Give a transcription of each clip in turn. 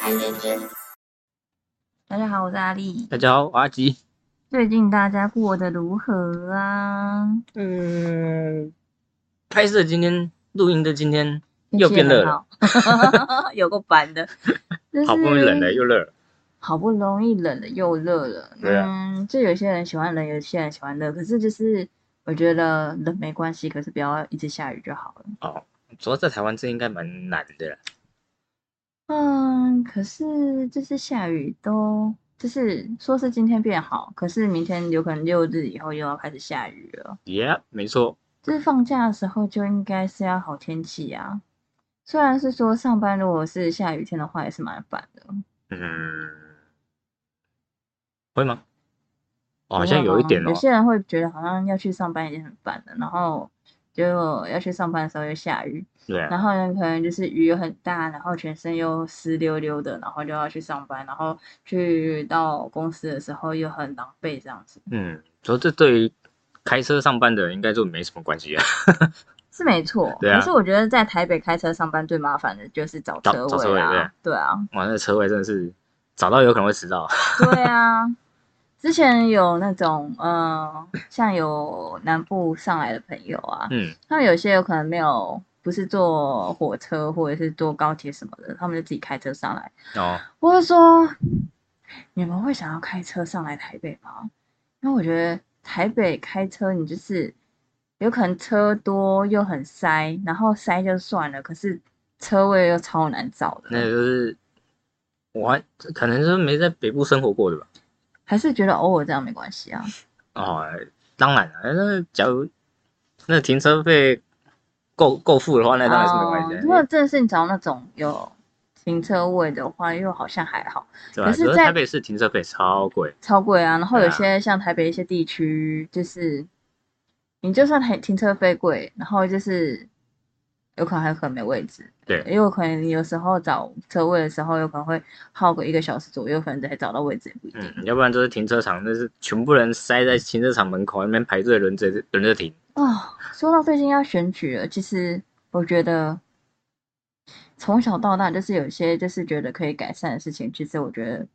太认真。大家好，我是阿丽。大家好，我阿吉。最近大家过得如何啊？嗯，拍摄今天录音的今天又变热了，有个烦的，好不容易冷了又热了。好不容易冷了又热了。对啊嗯，就有些人喜欢冷，有些人喜欢热，可是就是我觉得冷没关系，可是不要一直下雨就好了。哦，主要在台湾这应该蛮难的啦。嗯，可是就是下雨都就是说是今天变好，可是明天有可能六日以后又要开始下雨了。Yeah，没错。就是放假的时候就应该是要好天气啊。虽然是说上班如果是下雨天的话，也是蛮烦的。嗯，会吗？哦好像有一点哦有。些人会觉得好像要去上班已经很烦了，然后结果要去上班的时候又下雨，对啊，然后呢可能就是雨又很大，然后全身又湿溜溜的，然后就要去上班，然后去到公司的时候又很狼狈这样子，嗯，所以这对于开车上班的人应该就没什么关系啊。是没错。对啊可是我觉得在台北开车上班最麻烦的就是找找车位位啊，对啊。哇，那车位真的是找到有可能会迟到。对啊，之前有那种呃，像有南部上来的朋友啊，嗯，他们有些有可能没有，不是坐火车或者是坐高铁什么的，他们就自己开车上来。哦，我就说，你们会想要开车上来台北吗？因为我觉得台北开车，你就是有可能车多又很塞，然后塞就算了，可是车位又超难找的。那就是我还可能是没在北部生活过的吧。还是觉得偶尔这样没关系啊。哦，当然了，那假如那停车费够够付的话，那当然是没关系如果真的是你找那种有停车位的话，又好像还好？可是在台北市停车费超贵，超贵啊。然后有些像台北一些地区，就是你就算停停车费贵，然后就是有可能还有可能没位置，对因为可能有时候找车位的时候，有可能会耗个一个小时左右，可能才找到位置，也不一定。嗯，要不然就是停车场，那是全部人塞在停车场门口那边排队轮着轮着停。哦，说到最近要选举了，其实我觉得从小到大就是有些就是觉得可以改善的事情，其实我觉得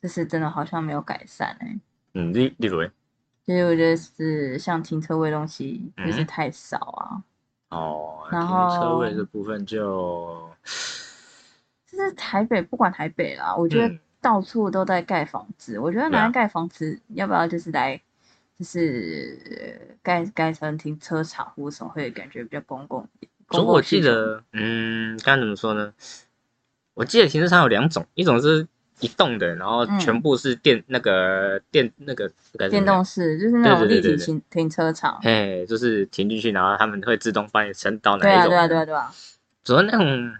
就是真的好像没有改善哎、嗯，例例如欸其实我觉得是像停车位东西就是嗯太少啊，哦，然停车位这部分就就是台北不管台北啦，我觉得嗯。到处都在盖房子，我觉得拿来盖房子，要不要就是来就是呃盖盖成停车场或什么，会感觉比较公共。公所以我记得，嗯，该怎么说呢？我记得停车场有两种，一种是一栋的，然后嗯全部是电、那个电那个电动式，就是那种立体停停车场。嘿，就是停进去，然后他们会自动帮你升到哪对啊，一种。对啊，对啊，对啊。主要那种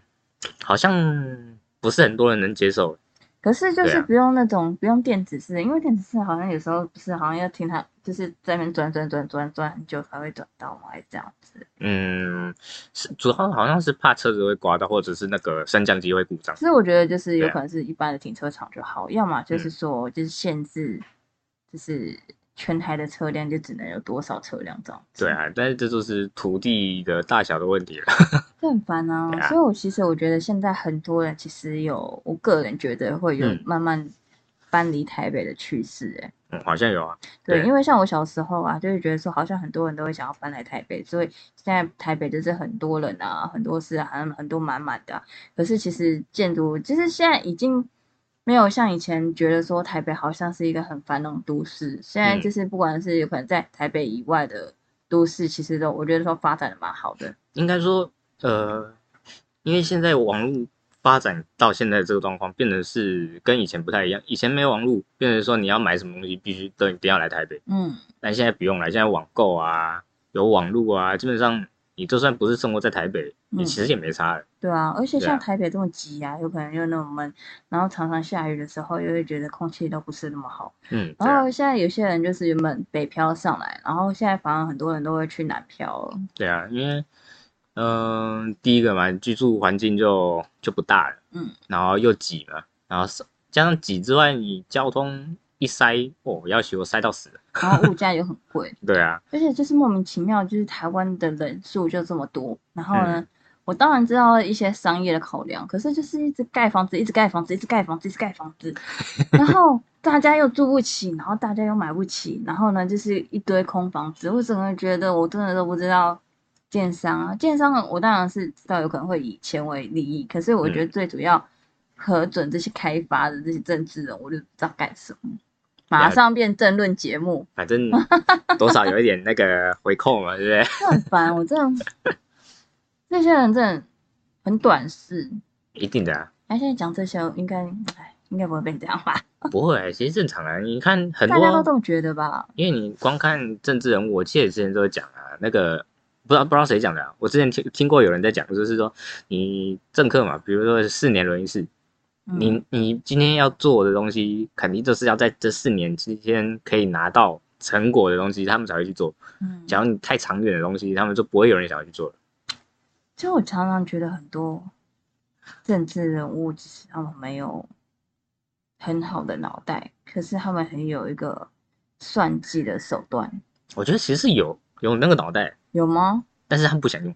好像不是很多人能接受。可是就是不用那种不用电子式，因为电子式好像有时候不是好像要听它就是在那边转转转转转很久才会转到嘛？还是这样子？嗯，是主要好像是怕车子会刮到，或者是那个升降机会故障。其实我觉得就是有可能是一般的停车场就好，要么就是嗯说就是限制，就是全台的车辆就只能有多少车辆这样子。对，啊，但是这就是土地的大小的问题了。这很烦啊。啊所以我其实我觉得现在很多人其实有，我个人觉得会有嗯慢慢搬离台北的趋势、欸，嗯，好像有啊。对，对因为像我小时候啊，就会觉得说，好像很多人都会想要搬来台北，所以现在台北就是很多人啊，很多是很很多满满的啊、可是其实建筑，其实现在已经没有像以前觉得说台北好像是一个很繁荣都市，现在嗯就是不管是有可能在台北以外的都市，其实都我觉得说发展的蛮好的。应该说，呃，因为现在网络发展到现在这个状况，变得是跟以前不太一样。以前没有网络，变成说你要买什么东西，必须都一定要来台北。嗯，但现在不用了，现在网购啊，有网络啊，基本上你就算不是生活在台北，你嗯其实也没差了。对啊，而且像台北这么挤啊，有可能又那么闷，然后常常下雨的时候，又会觉得空气都不是那么好。嗯，啊，然后现在有些人就是原本北漂上来，然后现在反而很多人都会去南漂了。对啊，因为嗯、第一个嘛，居住环境就就不大了，嗯，然后又挤嘛，然后加上挤之外，你交通一塞，哦，要求塞到死了。然后物价又很贵，对啊，而且就是莫名其妙，就是台湾的人数就这么多，然后呢，我当然知道一些商业的考量，可是就是一直盖房子，一直盖房子，一直盖房子，一直盖房子，然后大家又住不起，然后大家又买不起，然后呢就是一堆空房子。我整个觉得我真的都不知道建商啊，建商我当然是知道有可能会以钱为利益，可是我觉得最主要核准这些开发的这些政治人，我就不知道干什么，马上变政论节目，反正多少有一点那个回扣嘛，对不对？就很烦，我真的。那些人真的很短视，一定的啊。哎，现在讲这些，应该哎，应该不会被这样吧？不会，其实正常啊。你看很多大家都这么觉得吧？因为你光看政治人物，我记得之前都会讲啊，那个不知道不知道谁讲的，我之前听听过有人在讲，就是说你政客嘛，比如说四年轮一次，你你今天要做的东西，肯定就是要在这四年之间可以拿到成果的东西，他们才会去做。嗯，假如你太长远的东西，他们就不会有人想要去做了。其实我常常觉得很多政治人物，其实他们没有很好的脑袋，可是他们很有一个算计的手段。我觉得其实有有那个脑袋，有吗？但是他们不想用，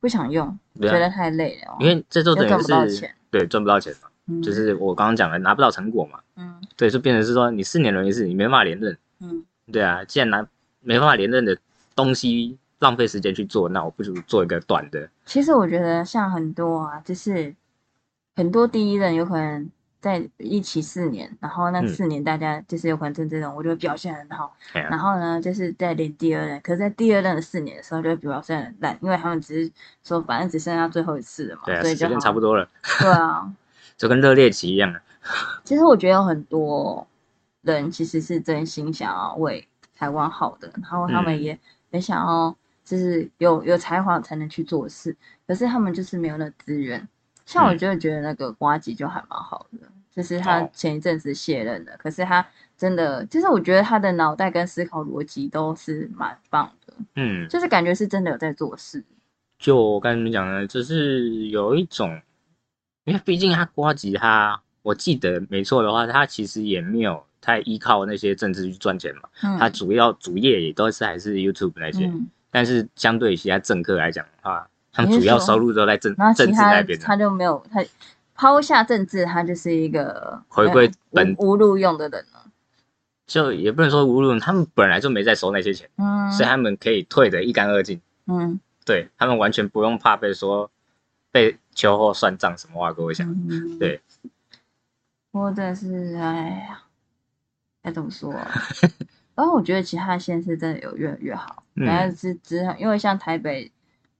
不想用，觉得太累了。因为这就等于是对赚不到钱嘛，就是我刚刚讲的拿不到成果嘛。嗯，对，就变成是说你四年轮一次，你没办法连任。嗯，对啊，既然拿没办法连任的东西。浪费时间去做，那我不如做一个短的。其实我觉得像很多啊，就是很多第一任有可能在一起四年，然后那四年大家就是有可能政治人物就会表现很好，然后呢就是在连第二任，可是在第二任的四年的时候就会表现很烂，因为他们只是说反正只剩下最后一次了嘛，对啊，时间差不多了。对啊，就跟热恋期一样啊。其实我觉得有很多人其实是真心想要为台湾好的，然后他们也很想要。就是有有才华才能去做事，可是他们就是没有那资源。像我就会觉得那个瓜吉就还蛮好的，就是他前一阵子卸任了，可是他真的，就是我觉得他的脑袋跟思考逻辑都是蛮棒的，嗯，就是感觉是真的有在做事。就我跟你们讲的，就是有一种，因为毕竟他瓜吉他，我记得没错的话，他其实也没有太依靠那些政治去赚钱嘛，他主要主业也都是还是 YouTube 那些。但是相对于其他政客来讲的话，他们主要收入都在政政治那边，他就没有他抛下政治，他就是一个回归本无路用的人了。就也不能说无路，他们本来就没在收那些钱，嗯，所以他们可以退得一干二净，嗯，对他们完全不用怕被说被秋后算账什么话，各位想，对，或者是哎呀，该怎么说？然后我觉得其他县市真的有越来越好，然后只只因为像台北，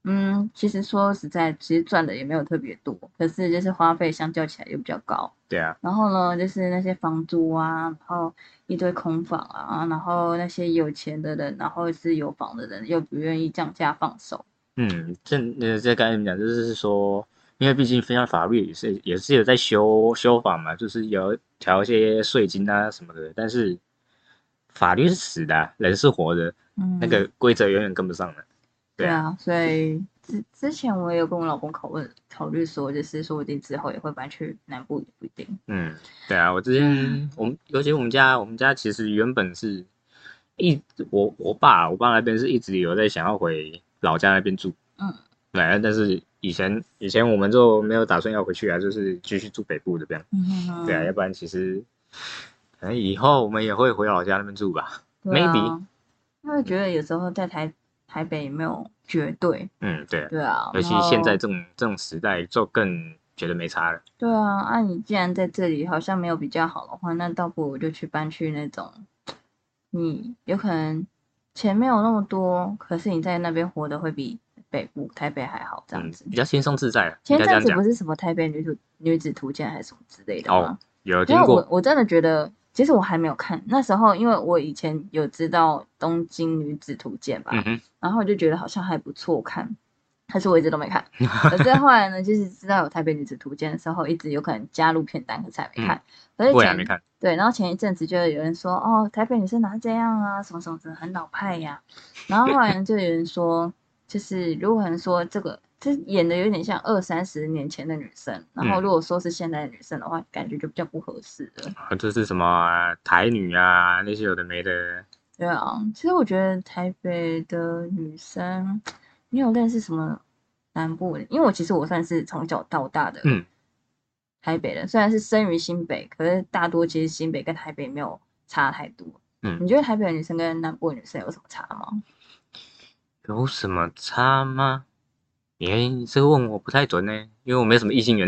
嗯，其实说实在，其实赚的也没有特别多，可是就是花费相较起来又比较高。对啊。然后呢，就是那些房租啊，然后一堆空房啊，然后那些有钱的人，然后是有房的人又不愿意降价放手。嗯，这呃，这刚才你们讲就是说，因为毕竟分享法律也是也是有在修修法嘛，就是有调一些税金啊什么的，但是。法律是死的，人是活的，嗯，那个规则永远跟不上的。对啊，所以之之前我也有跟我老公讨论，考虑说，就是说不定之后也会搬去南部，也不一定。嗯，对啊，我之前我们，尤其我们家，我们家其实原本是一我我爸我爸那边是一直有在想要回老家那边住。嗯，对，但是以前以前我们就没有打算要回去啊，就是继续住北部这边。嗯对啊，要不然其实。可能以后我们也会回老家那边住吧，maybe。因为觉得有时候在台台北没有绝对。嗯，对。对啊。尤其现在这种这种时代，就更觉得没差了。对啊，那你既然在这里好像没有比较好的话，那倒不如就去搬去那种，你有可能钱没有那么多，可是你在那边活得会比北部台北还好，这样子比较轻松自在。前阵子不是什么台北女主女子图鉴还是什么之类的吗？有听过。我我真的觉得。其实我还没有看，那时候因为我以前有知道《东京女子图鉴》吧，然后我就觉得好像还不错看，但是我一直都没看。可是后来呢，就是知道有《台北女子图鉴》的时候，一直有可能加入片单，可是还没看。我也没看。对，然后前一阵子就有人说，哦，台北女生哪这样啊，什么什么的，很老派呀。然后后来呢，就有人说，就是如果人说这个。这演的有点像二三十年前的女生，然后如果说是现在的女生的话，感觉就比较不合适了。啊，这是什么台女啊？那些有的没的。对啊，其实我觉得台北的女生，你有认识什么南部，因为我其实我算是从小到大的嗯台北人，虽然是生于新北，可是大多其实新北跟台北没有差太多。嗯你觉得台北的女生跟南部的女生有什么差吗？有什么差吗？你，这个问我不太准呢，因为我没什么异性缘，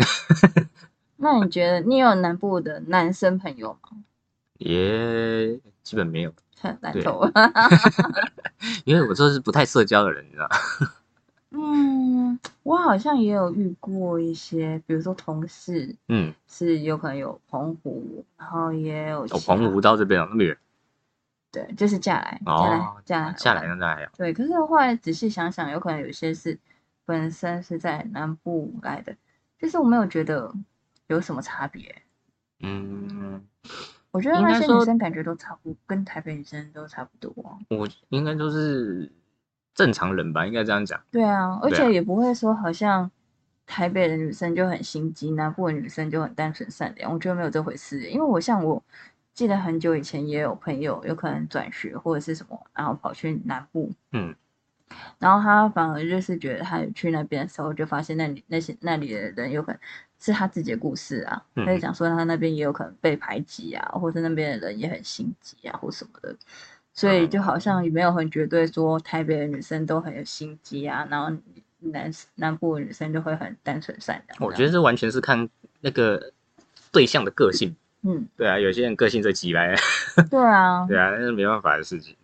那你觉得你有南部的男生朋友吗？也基本没有，难透。因为我就是不太社交的人，你知道吗？嗯，我好像也有遇过一些，比如说同事嗯，是有可能有澎湖，然后也有哦，澎湖到这边哦，那么远，对，就是嫁来嫁来哦，嫁来嫁来对，可是后来仔细想想，有可能有些是本身是在南部来的，就是我没有觉得有什么差别。嗯，我觉得那些女生感觉都差不，跟台北女生都差不多。我应该都是正常人吧，应该这样讲。对啊，而且也不会说好像台北的女生就很心机，南部的女生就很单纯善良。我觉得没有这回事，因为我像我记得很久以前也有朋友有可能转学或者是什么，然后跑去南部，嗯，然后他反而就是觉得他去那边的时候，就发现那里那些那里的人有可能是他自己的故事啊，嗯他就讲说他那边也有可能被排挤啊，或者那边的人也很心机啊，或什么的。所以就好像也没有很绝对说台北的女生都很有心机啊，然后南南部的女生就会很单纯善良。我觉得这完全是看那个对象的个性。嗯，对啊，有些人个性就急来，对啊，对啊，那是没办法的事情。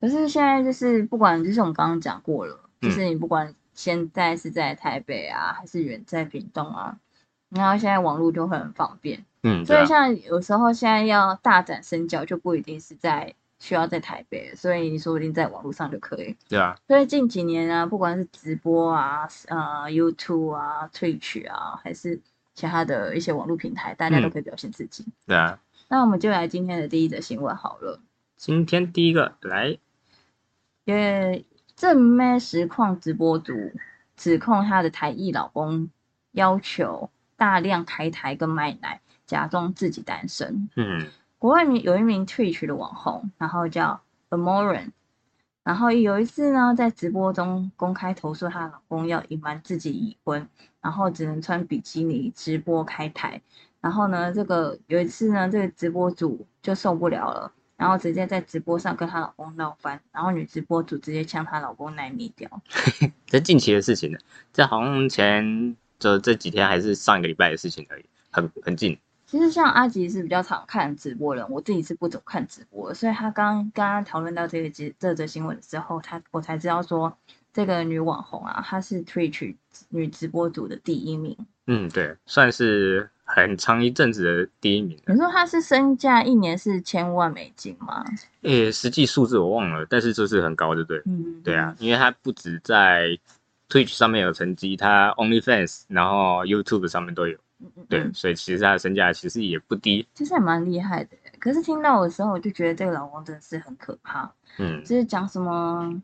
可是现在就是不管，就是我们刚刚讲过了，嗯就是你不管现在是在台北啊，还是远在屏东啊，然后现在网络就会很方便，嗯，所以像有时候现在要大展身脚，就不一定是在需要在台北，所以你说不定在网络上就可以。对啊，所以近几年啊，不管是直播啊、呃 YouTube 啊、Twitch 啊，还是其他的一些网络平台，大家都嗯可以表现自己。对啊。那我们就来今天的第一则新闻好了。今天第一个来，因为正妹实况直播主指控她的台裔老公要求大量开台跟卖奶，假装自己单身。嗯国外名有一名 Twitch 的网红，然后叫 Amoran，然后有一次呢，在直播中公开投诉她老公要隐瞒自己已婚，然后只能穿比基尼直播开台。然后呢，这个有一次呢，这个直播主就受不了了，然后直接在直播上跟她老公闹翻，然后女直播主直接将她老公奶米掉。这近期的事情呢，这好像前就这几天还是上一个礼拜的事情而已，很很近。其实像阿吉是比较常看直播的人，我自己是不怎么看直播，所以他刚刚刚讨论到这个节这则新闻之后，他我才知道说这个女网红啊，她是 Twitch 女直播组的第一名。嗯，对，算是很长一阵子的第一名了。你说他是身价一年是千万美金吗？诶，实际数字我忘了，但是就是很高，对不对？嗯，对啊，，因为他不止在 Twitch 上面有成绩，他 OnlyFans，然后 YouTube 上面都有。嗯嗯对，嗯所以其实他的身价其实也不低。其实还蛮厉害的。可是听到的时候，我就觉得这个老公真的是很可怕。嗯就是讲什么，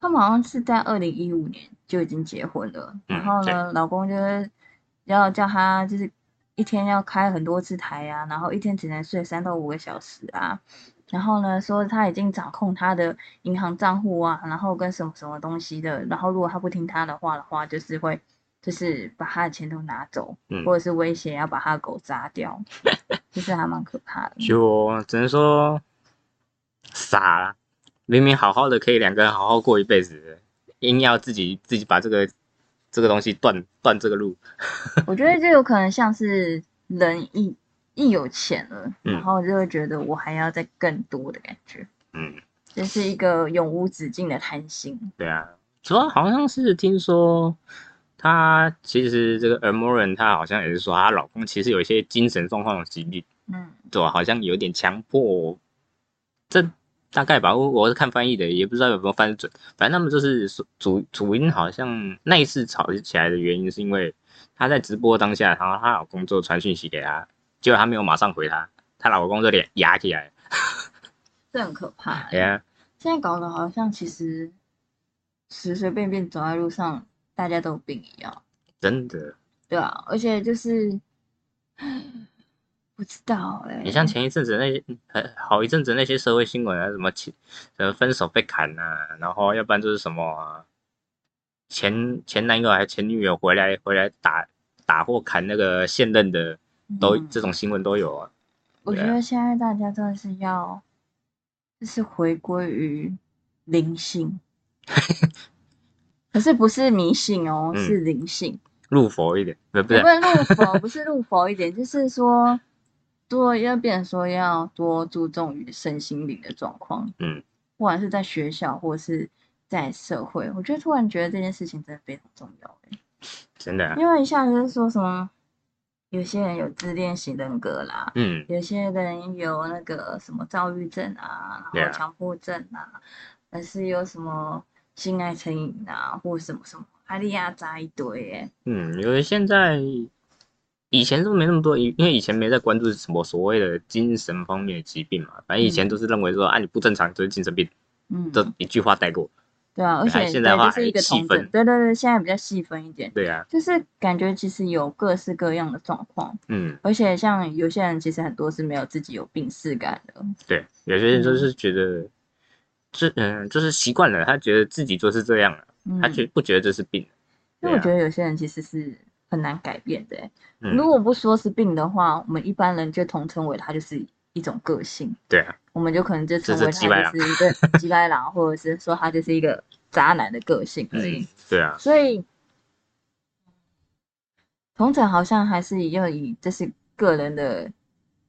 他们好像是在二零一五年就已经结婚了，嗯然后呢，老公就是要叫他就是一天要开很多次台啊，然后一天只能睡三到五个小时啊，然后呢说他已经掌控他的银行账户啊，然后跟什么什么东西的，然后如果他不听他的话的话，就是会就是把他的钱都拿走，嗯或者是威胁要把他的狗砸掉，就是还蛮可怕的。就只能说傻啦，明明好好的可以两个人好好过一辈子，硬要自己自己把这个这个东西断断这个路。我觉得这有可能像是人一一有钱了，嗯然后就会觉得我还要再更多的感觉，嗯，这是一个永无止境的贪心。对啊，主要好像是听说她其实这个 m o r a n 她好像也是说她老公其实有一些精神状况的疾病。嗯，对吧？好像有点强迫，这大概吧。我我是看翻译的，也不知道有没有翻得准。反正他们就是主主主因，好像那一次吵起来的原因是因为她在直播当下，然后她老公就传讯息给她，结果她没有马上回她，她老公就脸压起来。这很可怕、欸。对啊，现在搞得好像其实随随便便走在路上，大家都有病一样。真的。对啊，而且就是 不知道哎、你像前一阵子那些，很好一阵子那些社会新闻啊，什么前，什么分手被砍呐、然后要不然就是什么、啊，前前男友还是前女友回来回来打打或砍那个现任的，都嗯这种新闻都有啊。我觉得现在大家真的是要，就是回归于灵性，可是不是迷信哦，嗯是灵性。入佛一点，不不是入佛，不是入佛一点，就是说多要变成说要多注重于身心灵的状况，嗯，不管是在学校或是在社会，我觉得突然觉得这件事情真的非常重要欸。真的啊，因为一下子就说什么，有些人有自恋型人格啦，嗯，有些人有那个什么躁郁症啊，然后强迫症啊，还是有什么性爱成瘾啊，或什么什么，阿利亚扎一堆哎，嗯，因为现在以前都没那么多，因因为以前没在关注什么所谓的精神方面的疾病嘛，反正以前都是认为说、啊你不正常就是精神病，嗯，这一句话带过。对啊，而且现在的话对就是一个还细，分。对对对，现在比较细分一点，对啊，就是感觉其实有各式各样的状况，嗯，而且像有些人其实很多是没有自己有病逝感的，对，有些人就是觉得，这嗯，就是习惯了，他觉得自己就是这样了，嗯，他觉不觉得这是病。因为我觉得有些人其实是很难改变的欸，嗯如果不说是病的话，我们一般人就统称为它就是一种个性，对啊，我们就可能就称为他就是一个鸡掰狼，或者是说他就是一个渣男的个性而已。嗯，对啊，所以，同整好像还是要以这是个人的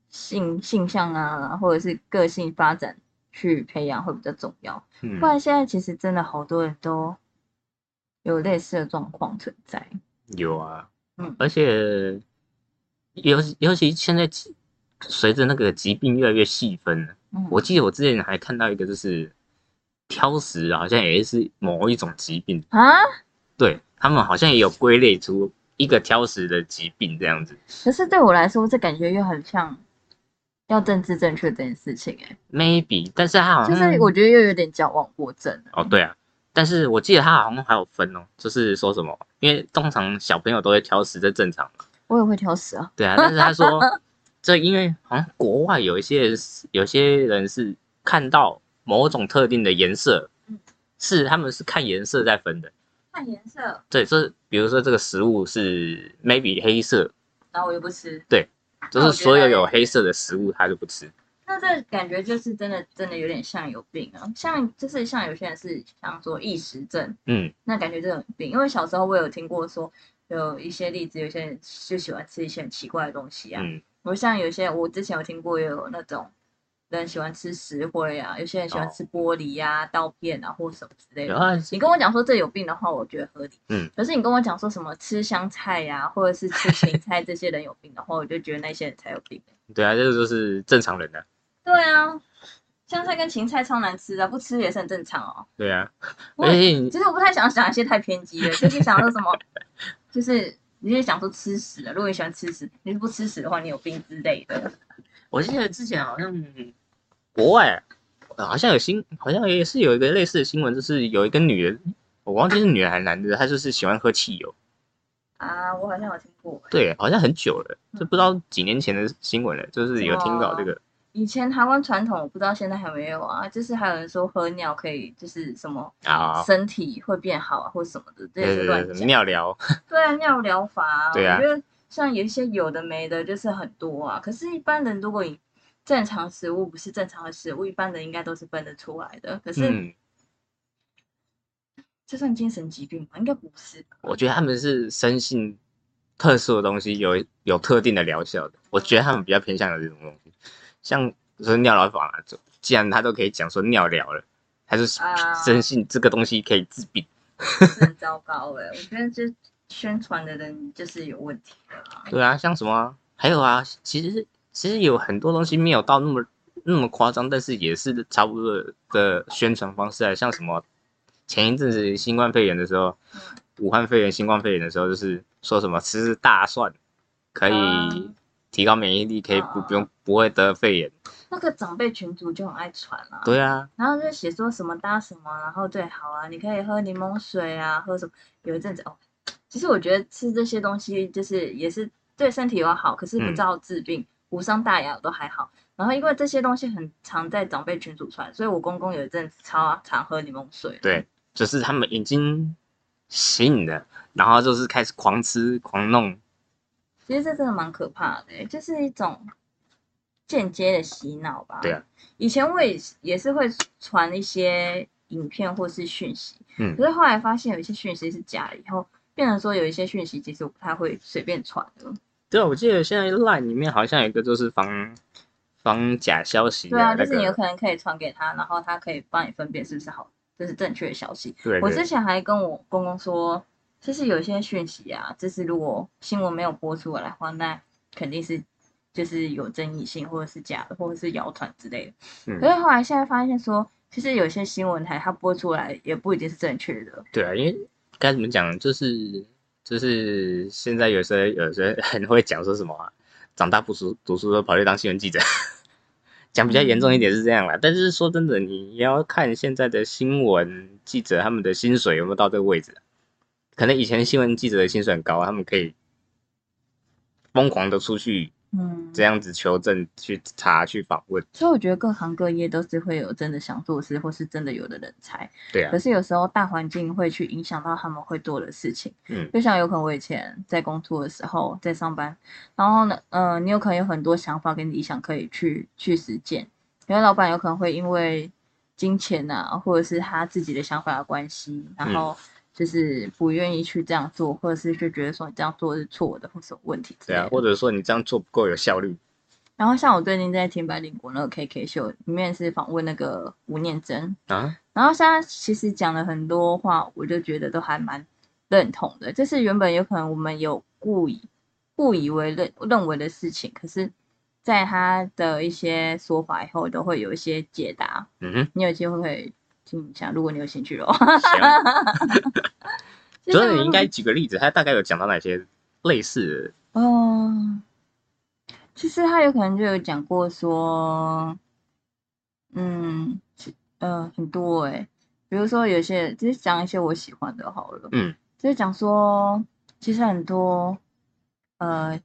性性向啊，或者是个性发展去培养会比较重要。嗯不，然现在其实真的好多人都有类似的状况存在。有啊，嗯。而且尤尤其现在随着那个疾病越来越细分了，嗯，我记得我之前还看到一个就是挑食，好像也是某一种疾病，啊，对他们好像也有归类出一个挑食的疾病这样子。可是对我来说，这感觉又很像要政治正确这件事情、欸，maybe，但是他好像就是我觉得又有点矫枉过正了。哦，对啊，但是我记得他好像还有分哦，就是说什么，因为通常小朋友都会挑食，这正常。我也会挑食啊，对啊，但是他说 这因为好像国外有一些人有些人是看到某种特定的颜色嗯，是他们是看颜色在分的。看颜色，对，就是比如说这个食物是 maybe 黑色，然后我又不吃。对就是所有有黑色的食物他就不吃。那这感觉就是真的，真的有点像有病啊，像就是像有些人是像说异食症，嗯那感觉就很病。因为小时候我有听过说有一些例子，有些人就喜欢吃一些很奇怪的东西啊。嗯，我像有些我之前有听过有那种人喜欢吃石灰啊，有些人喜欢哦吃玻璃呀、刀片啊或什么之类的。啊，你跟我讲说这有病的话，我觉得合理。嗯，可是你跟我讲说什么吃香菜呀、或者是吃芹菜这些人有病的话，我就觉得那些人才有病。对啊，这个就是正常人的、对啊，香菜跟芹菜超难吃的，不吃也是很正常哦。对啊，我而且其实我不太想讲一些太偏激的，就是想说什么，就是你是想说吃屎的，如果你喜欢吃屎，你是不吃屎的话，你有病之类的。我记得之前好像国外呃好像有新，好像也是有一个类似的新闻，就是有一个女人，我忘记是女人还是男的，她就是喜欢喝汽油。啊，我好像有听过，对，好像很久了，就不知道几年前的新闻了，就是有听到这个。以前台湾传统，我不知道现在还没有啊，就是还有人说喝尿可以，就是什么啊，身体会变好啊，或什么的，这也对对对，是乱讲。尿疗，对啊，尿疗法、啊，对啊我觉得像有一些有的没的，就是很多啊。可是，一般人如果以正常食物不是正常的食物，一般人应该都是分得出来的。可是，嗯，这算精神疾病吗？应该不是。我觉得他们是生性特殊的东西，有有特定的疗效的。我觉得他们比较偏向有这种东西，像说尿疗法嘛，就既然他都可以讲说尿疗了，他是啊深信这个东西可以治病。糟糕哎、我觉得这宣传的人就是有问题的啦。对啊，像什么啊还有啊，其实其实有很多东西没有到那么那么夸张，但是也是差不多的宣传方式啊，像什么前一阵子新冠肺炎的时候，嗯武汉肺炎、新冠肺炎的时候，就是说什么吃大蒜可以啊提高免疫力，可以不啊不用不会得肺炎。那个长辈群主就很爱传啊，对啊，然后就写说什么搭什么，然后最好啊，你可以喝柠檬水啊，喝什么？有一阵子哦，其实我觉得吃这些东西就是也是对身体有好，可是不嗯造治病，无伤大雅都还好。然后因为这些东西很常在长辈群组传，所以我公公有一阵子超常喝柠檬水。对，就是他们已经醒了，然后就是开始狂吃狂弄。其实这真的蛮可怕的，就是一种间接的洗脑吧。对啊，以前我也也是会传一些影片或是讯息，嗯，可是后来发现有一些讯息是假的，以后变成说有一些讯息其实我不太会随便传的。对啊，我记得现在 Line 里面好像有一个就是防防假消息。对啊，就是你有可能可以传给他，然后他可以帮你分辨是不是好，这是正确的消息。对，我之前还跟我公公说。其实有些讯息啊，就是如果新闻没有播出来的话，那肯定是就是有争议性，或者是假的，或者是谣传之类的。嗯。可是后来现在发现说，其实有些新闻台它播出来也不一定是正确的。对啊，因为该怎么讲，就是就是现在有些有些很会讲说什么啊，长大不读读书都跑去当新闻记者，讲比较严重一点是这样啦。但是说真的，你要看现在的新闻记者他们的薪水有没有到这个位置。可能以前新闻记者的薪水很高，他们可以疯狂的出去，嗯，这样子求证、去查、去访问。所以我觉得各行各业都是会有真的想做事，或是真的有的人才。对啊。可是有时候大环境会去影响到他们会做的事情。嗯。就像有可能我以前在工作的时候在上班，然后呢，呃，你有可能有很多想法跟理想可以去去实践，因为老板有可能会因为金钱啊，或者是他自己的想法的关系，然后。就是不愿意去这样做，或者是就觉得说你这样做是错的，或什么问题？对啊，或者说你这样做不够有效率。然后像我最近在听白领国那个 K K 秀里面是访问那个吴念真啊，然后现在其实讲了很多话，我就觉得都还蛮认同的。就是原本有可能我们有故意误以为认认为的事情，可是在他的一些说法以后，都会有一些解答。嗯哼，你有机会可以。听一下，如果你有兴趣的话。所以你应该举个例子，他大概有讲到哪些类似的？嗯，其实他有可能就有讲过说，嗯，呃，很多哎，比如说有些，就是讲一些我喜欢的，好了，嗯，就是讲说，其实很多，呃。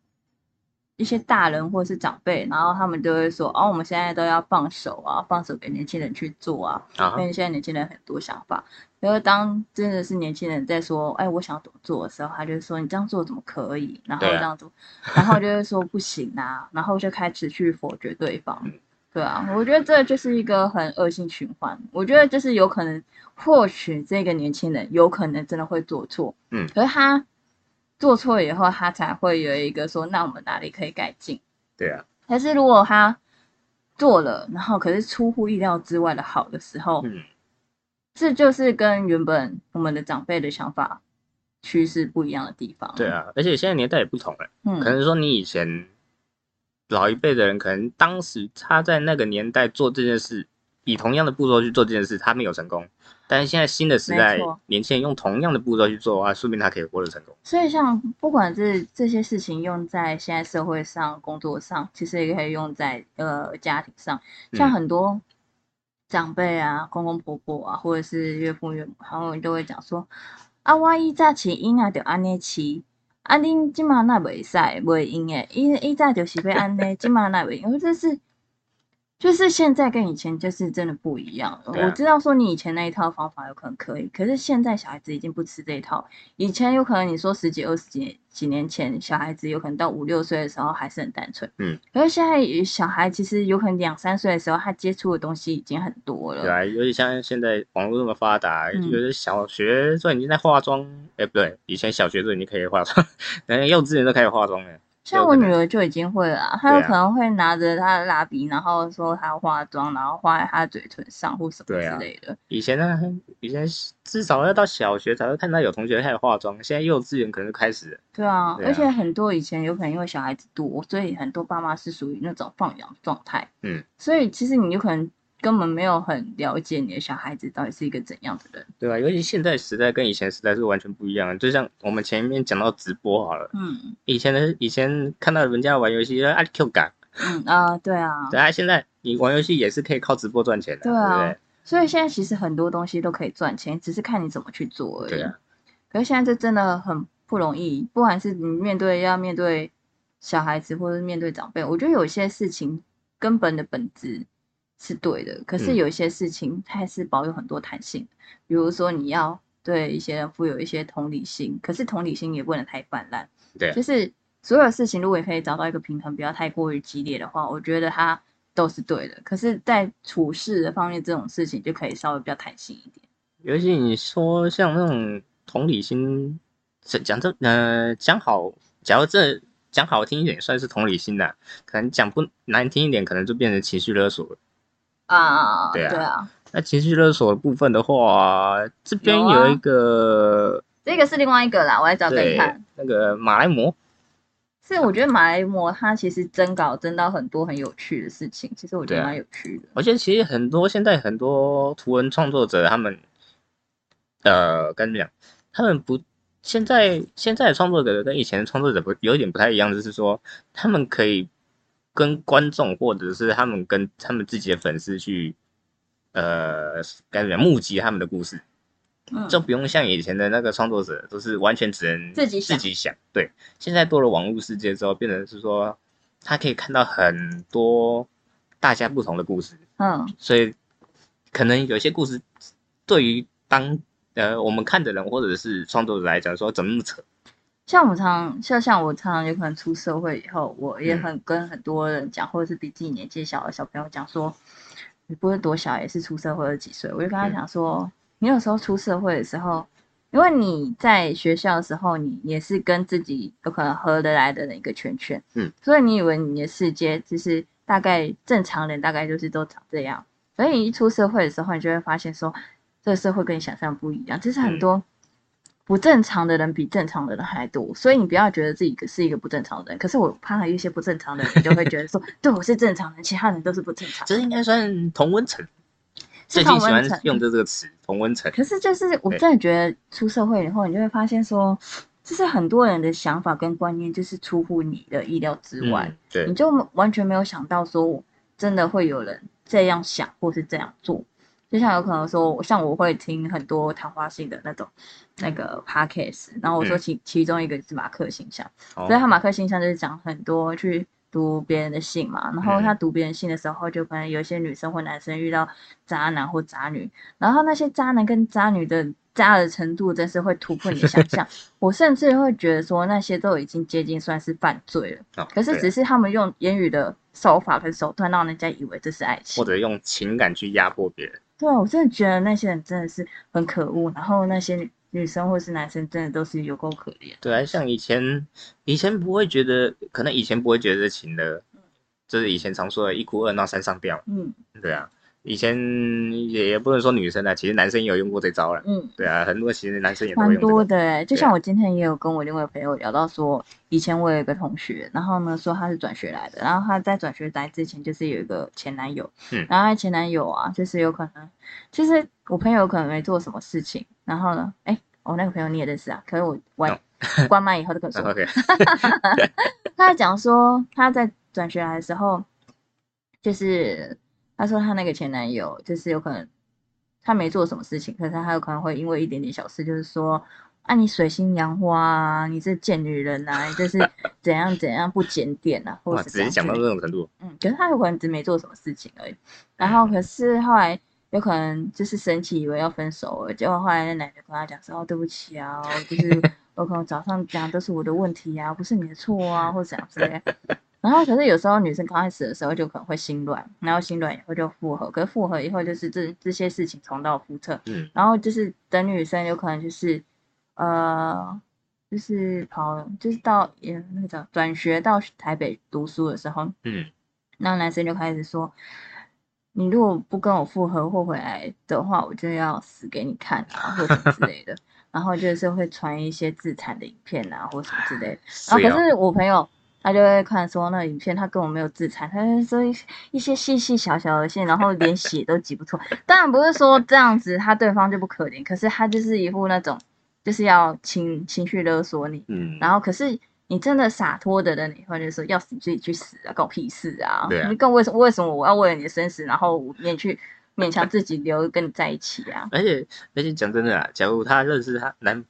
一些大人或者是长辈，然后他们就会说：“哦，我们现在都要放手啊，放手给年轻人去做啊。”因为现在年轻人很多想法。然后当真的是年轻人在说：“哎，我想怎么做的时候”，他就说：“你这样做怎么可以？”然后这样做，然后就会说：“不行啊！”然后就开始去否决对方。对啊，我觉得这就是一个很恶性循环。我觉得就是有可能，或许这个年轻人有可能真的会做错。嗯，可是他。做错以后，他才会有一个说：“那我们哪里可以改进？”对啊。但是如果他做了，然后可是出乎意料之外的好的时候，嗯，这就是跟原本我们的长辈的想法趋势不一样的地方。对啊，而且现在年代也不同了，嗯，可能说你以前老一辈的人，可能当时他在那个年代做这件事，以同样的步骤去做这件事，他没有成功。但是现在新的时代，年轻人用同样的步骤去做的话，说明他可以获得成功。所以，像不管是这些事情用在现在社会上、工作上，其实也可以用在呃家庭上。像很多长辈啊、公公婆婆啊，或者是岳父岳母，他们都会讲说：“啊，我以早饲婴啊，就安尼饲，啊，恁今嘛那袂使袂用诶，以以早就是要安尼，今嘛那袂用。”我这是。就是现在跟以前就是真的不一样了。我知道说你以前那一套方法有可能可以，可是现在小孩子已经不吃这一套。以前有可能你说十几、二十几几年前，小孩子有可能到五六岁的时候还是很单纯，嗯。可是现在小孩其实有可能两三岁的时候，他接触的东西已经很多了。对啊，尤其像现在网络那么发达，有的小学就已经在化妆，哎，不对，以前小学就已经可以化妆，等幼稚园都开始化妆了。像我女儿就已经会了，她有可能会拿着她的蜡笔，然后说她要化妆，然后画在她的嘴唇上或什么之类的。以前呢，以前至少要到小学才会看到有同学开始化妆，现在幼稚园可能就开始。对啊，而且很多以前有可能因为小孩子多，所以很多爸妈是属于那种放养状态。嗯，所以其实你有可能。根本没有很了解你的小孩子到底是一个怎样的人，对吧？尤其现在时代跟以前时代是完全不一样的。就像我们前面讲到直播好了，嗯，以前的以前看到人家玩游戏爱 Q 感，嗯啊，对啊，对啊，现在你玩游戏也是可以靠直播赚钱的，对啊。所以现在其实很多东西都可以赚钱，只是看你怎么去做而已。对啊。可是现在这真的很不容易，不管是你面对要面对小孩子，或者是面对长辈，我觉得有些事情根本的本质。是对的，可是有一些事情它还是保有很多弹性，比如说你要对一些人富有一些同理心，可是同理心也不能太泛滥。对，就是所有事情如果你可以找到一个平衡，不要太过于激烈的话，我觉得它都是对的。可是，在处事的方面，这种事情就可以稍微比较弹性一点。尤其你说像那种同理心，讲这呃讲好，假如这讲好听一点，算是同理心的，可能讲不难听一点，可能就变成情绪勒索了。啊，对啊，对啊。那情绪勒索的部分的话，这边有一个，这个是另外一个啦，我来找给你看。那个马来模，是我觉得马来模他其实征稿征到很多很有趣的事情，其实我觉得蛮有趣的。我觉得其实很多现在很多图文创作者，他们，呃，跟你讲，他们不现在现在的创作者跟以前的创作者不有点不太一样，就是说他们可以跟观众或者是他们跟他们自己的粉丝去。呃，该怎么讲？募集他们的故事，就不用像以前的那个创作者，都是完全只能自己自己想。对，现在多了网络世界之后，变成是说，他可以看到很多大家不同的故事。嗯，所以可能有些故事对于当呃我们看的人或者是创作者来讲，说怎么那么扯？像我们常就像我常常有可能出社会以后，我也很跟很多人讲，或者是比自己年纪小的小朋友讲说。你不是多小，也是出社会了几岁？我就跟他讲说，你有时候出社会的时候，因为你在学校的时候，你也是跟自己有可能合得来的那一个圈圈，嗯，所以你以为你的世界就是大概正常人大概就是都长这样，所以你一出社会的时候，你就会发现说，这个社会跟你想象不一样，就是很多。不正常的人比正常的人还多，所以你不要觉得自己是一个不正常的人。可是我怕一些不正常的人就会觉得说，对我是正常人，其他人都是不正常。这应该算同温层，最近喜欢用的这个词同温层。可是就是我真的觉得出社会以后，你就会发现说，就是很多人的想法跟观念就是出乎你的意料之外，对，你就完全没有想到说，真的会有人这样想或是这样做。就像有可能说，像我会听很多谈话性的那种那个 podcast，然后我说其其中一个是马克信箱，所以他马克信箱就是讲很多去读别人的信嘛，然后他读别人信的时候，就可能有一些女生或男生遇到渣男或渣女，然后那些渣男跟渣女的渣的程度真是会突破你的想象，我甚至会觉得说那些都已经接近算是犯罪了，可是只是他们用言语的手法跟手段让人家以为这是爱情，或者用情感去压迫别人。对啊，我真的觉得那些人真的是很可恶，然后那些女女生或是男生真的都是有够可怜。对啊，像以前以前不会觉得，可能以前不会觉得情的，就是以前常说的一哭二闹三上吊。嗯，对啊。以前也也不能说女生啊，其实男生也有用过这招了。嗯，对啊，很多其实男生也都蛮多的哎。就像我今天也有跟我另外朋友聊到说，以前我有一个同学，然后呢说他是转学来的，然后他在转学来之前就是有一个前男友，嗯，然后他前男友啊，就是有可能，其实我朋友可能没做什么事情，然后呢，哎，我那个朋友你也认识啊，可是我关关麦以后就跟我说，他在讲说他在转学来的时候，就是。他说他那个前男友就是有可能他没做什么事情，可是他有可能会因为一点点小事，就是说啊你水性杨花啊，你这贱女人啊，你这是 怎样怎样不检点啊，或者直接讲到这种程度。嗯，可是他有可能只没做什么事情而已。然后可是后来有可能就是生气，以为要分手了，结果后来那男的跟他讲说哦对不起啊，就是 我可能早上讲都是我的问题啊，不是你的错啊，或者怎样之类。然后，可是有时候女生刚开始的时候就可能会心软，然后心软以后就复合，可是复合以后就是这这些事情重蹈覆辙。嗯，然后就是等女生有可能就是，呃，就是跑，就是到也那个转学到台北读书的时候，嗯，那男生就开始说，你如果不跟我复合或回来的话，我就要死给你看啊，或者之类的。然后就是会传一些自残的影片啊，或什么之类的。然后可是我朋友。他就会看说那影片，他根本没有自残，他就说一些细细小小的线，然后连血都挤不出。当然不是说这样子他对方就不可怜，可是他就是一副那种就是要情情绪勒索你，嗯，然后可是你真的洒脱的人，你会就说要死自己去死啊，搞屁事啊！对啊，你更为什么为什么我要为了你的生死，然后勉去勉强自己留跟你在一起啊？而且而且讲真的啊，假如他认识他男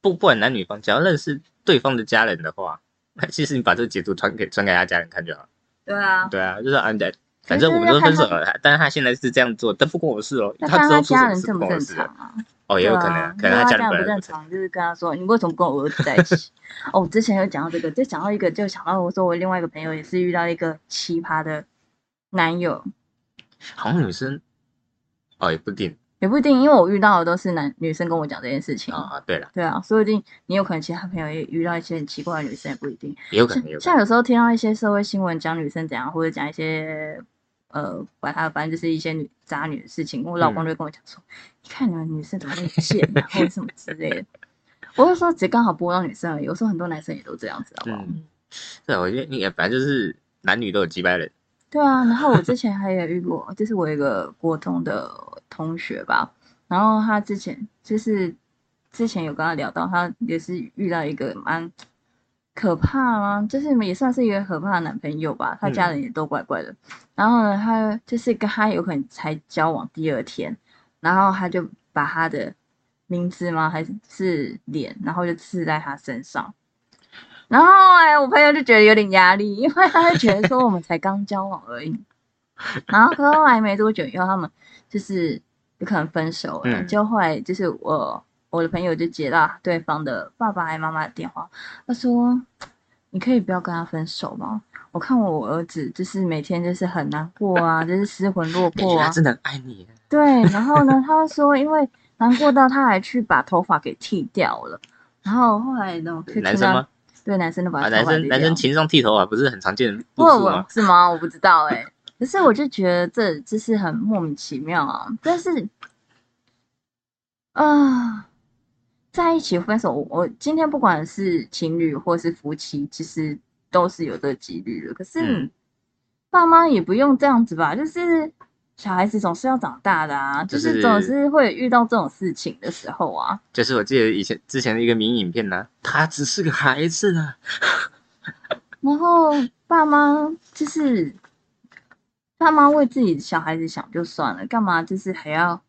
不不管男女方，只要认识对方的家人的话。其实你把这个截图传给传给他家人看就好。对啊，对啊，就是啊，反正我们都分手了，但是他现在是这样做，但不关我的事哦。他之后他家人是正不正不关我事常啊？哦，也有可能，可能他家人不正常，就是跟他说你为什么跟我儿子在一起？哦，我之前有讲到这个，就讲到一个，就想到我说我另外一个朋友也是遇到一个奇葩的男友，好像女生，哦，也不一定也不一定，因为我遇到的都是男女生跟我讲这件事情。啊。对了，对啊，说不定你有可能其他朋友也遇到一些很奇怪的女生，也不一定。也有可能。像有时候听到一些社会新闻讲女生怎样，或者讲一些呃，管他反正就是一些女渣女的事情，我老公就会跟我讲说，你看你们女生怎么那么贱啊，或者什么之类的。我就说只刚好播到女生而已，有时候很多男生也都这样子，好不好？嗯，对，我觉得你也反正就是男女都有几百人，对啊，然后我之前还有遇过，就是我有一个国中的同学吧，然后他之前就是之前有跟他聊到，他也是遇到一个蛮可怕吗？就是也算是一个可怕的男朋友吧，他家人也都怪怪的。然后呢，他就是跟他有可能才交往第二天，然后他就把他的名字吗还是是脸，然后就刺在他身上。然后哎，我朋友就觉得有点压力，因为他就觉得说我们才刚交往而已。然后可后来没多久以后，他们就是有可能分手了。嗯就后来就是我我的朋友就接到对方的爸爸还妈妈的电话，他说：“你可以不要跟他分手吗？我看我儿子就是每天就是很难过啊，就是失魂落魄啊。他真的很爱你。对，然后呢，他说因为难过到他还去把头发给剃掉了。然后后来呢，我可以听到男生吗？对，男生的把啊，男生男生情上剃头发不是很常见？是吗？我不知道哎、可是我就觉得这就是很莫名其妙啊。但是啊、在一起分手，我我今天不管是情侣或是夫妻，其实都是有这个几率的。可是嗯爸妈也不用这样子吧？就是小孩子总是要长大的啊，就就是是总是会遇到这种事情的时候啊。就是我记得以前之前的一个名影片呢，他只是个孩子啊。然后爸妈就是爸妈为自己的小孩子想就算了，干嘛就是还要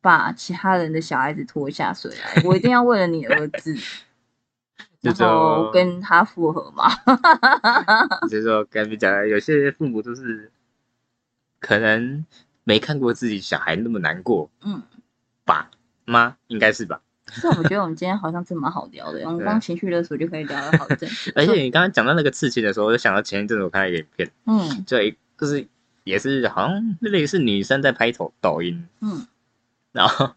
把其他人的小孩子拖下水来？我一定要为了你儿子，就然后跟他复合嘛？就是说跟你讲的，有些父母都是可能没看过自己小孩那么难过嗯，爸？妈，应该是吧？所以我觉得我们今天好像真蛮好聊的，我们对光情绪勒索就可以聊了好一阵。而且你刚刚讲到那个刺青的时候，我就想到前一阵子我看到一个影片，嗯就一就是也是好像类似女生在拍抖抖音，嗯。然后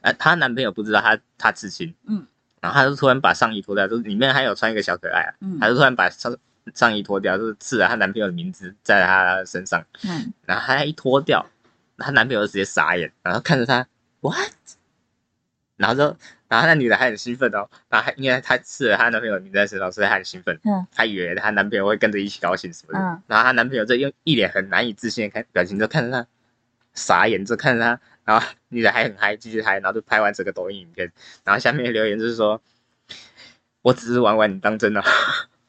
呃她男朋友不知道她她刺青，嗯。然后她就突然把上衣脱掉，就是里面还有穿一个小可爱啊，嗯。她就突然把上上衣脱掉，就是刺了她男朋友的名字在她身上，嗯，然后她一脱掉，她男朋友就直接傻眼，然后看着她 what，然后就然后那女的还很兴奋哦，然后还因为她刺了她男朋友的名字在身上，所以她很兴奋，嗯。她以为她男朋友会跟着一起高兴什么的，嗯。然后她男朋友就用一脸很难以置信的看表情，就看着她傻眼，就看着她，然后女的还很嗨，继续嗨，然后就拍完整个抖音影片，然后下面留言就是说，我只是玩玩，你当真啊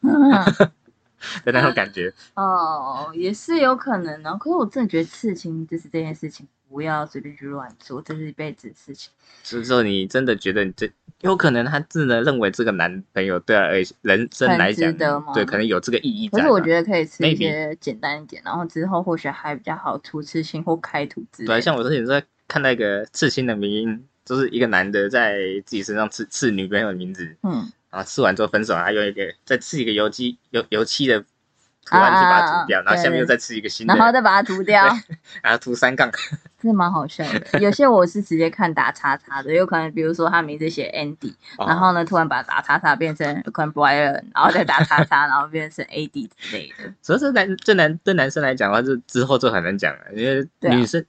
嗯。的那种感觉。哦，也是有可能哦。可是我真的觉得刺青就是这件事情，不要随便去乱做，这是一辈子的事情。就是说你真的觉得你这有可能他真的认为这个男朋友对他而人生来讲对，可能有这个意义在。可是我觉得可以吃一些简单一点，然后之后或许还比较好涂刺青或开图之类。像我之前在看那个刺青的名音，就是一个男的在自己身上刺刺女朋友的名字，嗯，然后刺完之后分手，还用一个再刺一个油漆油油漆的图案去把它涂掉，啊啊啊然后下面对又再吃一个新的，然后再把它涂掉，然后涂三杠。这蛮好笑的。有些我是直接看打叉叉的，有可能比如说他名字写 Andy，哦然后呢突然把打叉叉变成有可能 Brian，然后再打叉叉，然后变成 AD 之类的。所以这男这男对男生来讲的话，就之后就很难讲了，因为女生、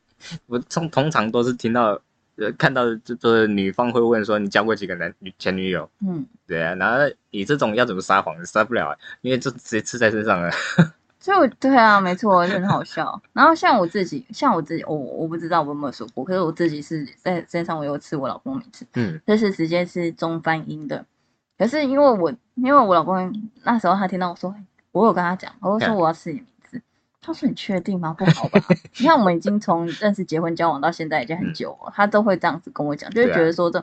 我通通常都是听到呃看到就就是女方会问说你交过几个男女前女友？嗯，对啊，然后你这种要怎么撒谎？撒不了、啊，因为就直接刺在身上了。就对啊，没错，就很好笑。然后像我自己，像我自己，我我不知道我有没有说过，可是我自己是在身上我有刺我老公名字，嗯这是直接是中翻英的。可是因为我因为我老公那时候他听到我说，我有跟他讲，我说我要刺你他说你确定吗？不好吧？你看我们已经从认识、结婚、交往到现在已经很久了，他都会这样子跟我讲，就会对啊觉得说这。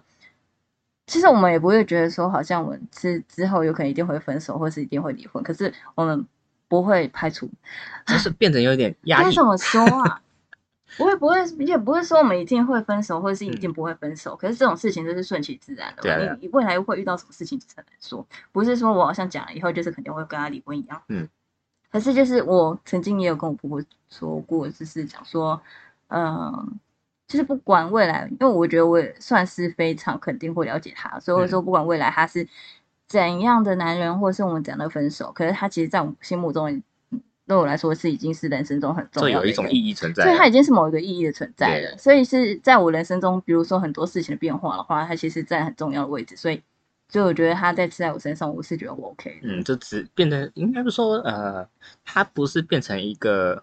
其实我们也不会觉得说，好像我们之之后有可能一定会分手，或是一定会离婚。可是我们不会排除，就是变成有点 压力。该怎么说啊？不会不会，也不是说我们一定会分手，或者是一定不会分手。可是这种事情就是顺其自然的。对你你未来会遇到什么事情很难说，不是说我好像讲了以后就是肯定会跟他离婚一样。嗯。可是就是我曾经也有跟我婆婆说过，就是讲说，嗯，就是不管未来，因为我觉得我也算是非常肯定会了解他，所以我说不管未来他是怎样的男人，或是我们怎样的分手，可是他其实在我心目中。对我来说是已经是人生中很重要的，有一种意义存在，所以它已经是某一个意义的存在了。所以是在我人生中，比如说很多事情的变化的话，它其实在很重要的位置。所以，所以我觉得他在吃在我身上，我是觉得我 OK。嗯，就只变成应该是说，呃，他不是变成一个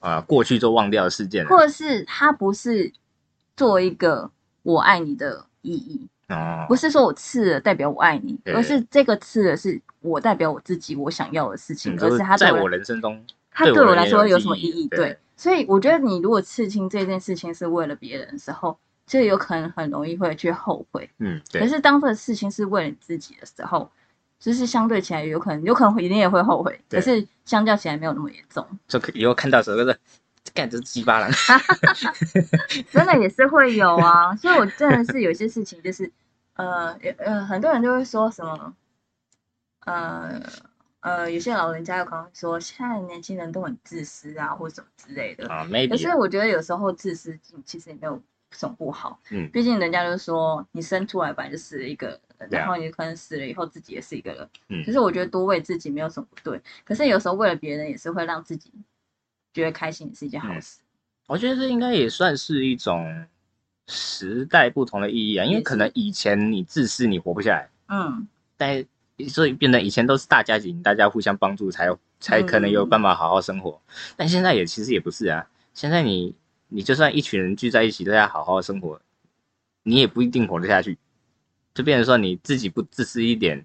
呃过去就忘掉的事件，或者是他不是做一个我爱你的意义。哦，不是说我刺了代表我爱你，而是这个刺的是我代表我自己我想要的事情，而是他在我人生中，他对我来说有什么意义？对，所以我觉得你如果刺青这件事情是为了别人的时候，就有可能很容易会去后悔。嗯，对可是当这个事情是为了你自己的时候，就是相对起来有可能，有可能一定也会后悔，可是相较起来没有那么严重。就以后看到时候是干这鸡巴了 真的也是会有啊。所以我真的是有些事情就是。呃，呃，很多人就会说什么，呃，呃，有些老人家有可能说，现在年轻人都很自私啊，或什么之类的啊。没。可是我觉得有时候自私其实也没有什么不好。嗯。毕竟人家就说，你生出来本来就死了一个人，然后你可能死了以后自己也是一个人。嗯。可是我觉得多为自己没有什么不对，可是有时候为了别人也是会让自己觉得开心，也是一件好事。我觉得这应该也算是一种。时代不同的意义啊，因为可能以前你自私，你活不下来。嗯，但所以变得以前都是大家庭，大家互相帮助，才才可能有办法好好生活。但现在也其实也不是啊，现在你你就算一群人聚在一起，大家好好生活，你也不一定活得下去。就变成说你自己不自私一点，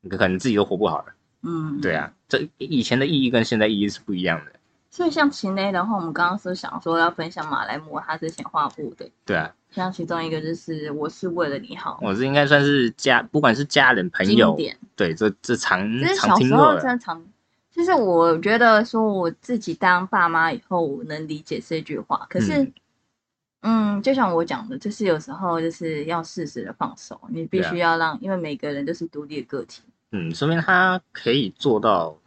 你可能自己都活不好了。嗯，对啊，这以前的意义跟现在意义是不一样的。所以像秦雷的话，我们刚刚是想说要分享马来摩他之前画布的。对啊，像其中一个就是我是为了你好，我是应该算是家，不管是家人朋友，对，这这常常听过的。常，就是我觉得说我自己当爸妈以后，我能理解这句话。可是，嗯，就像我讲的，就是有时候就是要适时的放手，你必须要让，因为每个人都是独立的个体。嗯，说明他可以做到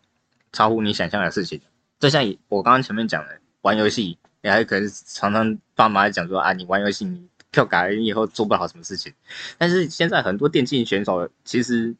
超乎你想象的事情。就像我刚刚前面讲的，玩游戏，你还可能常常爸妈讲说啊，你玩游戏你跳改，你以后做不好什么事情。但是现在很多电竞选手，其实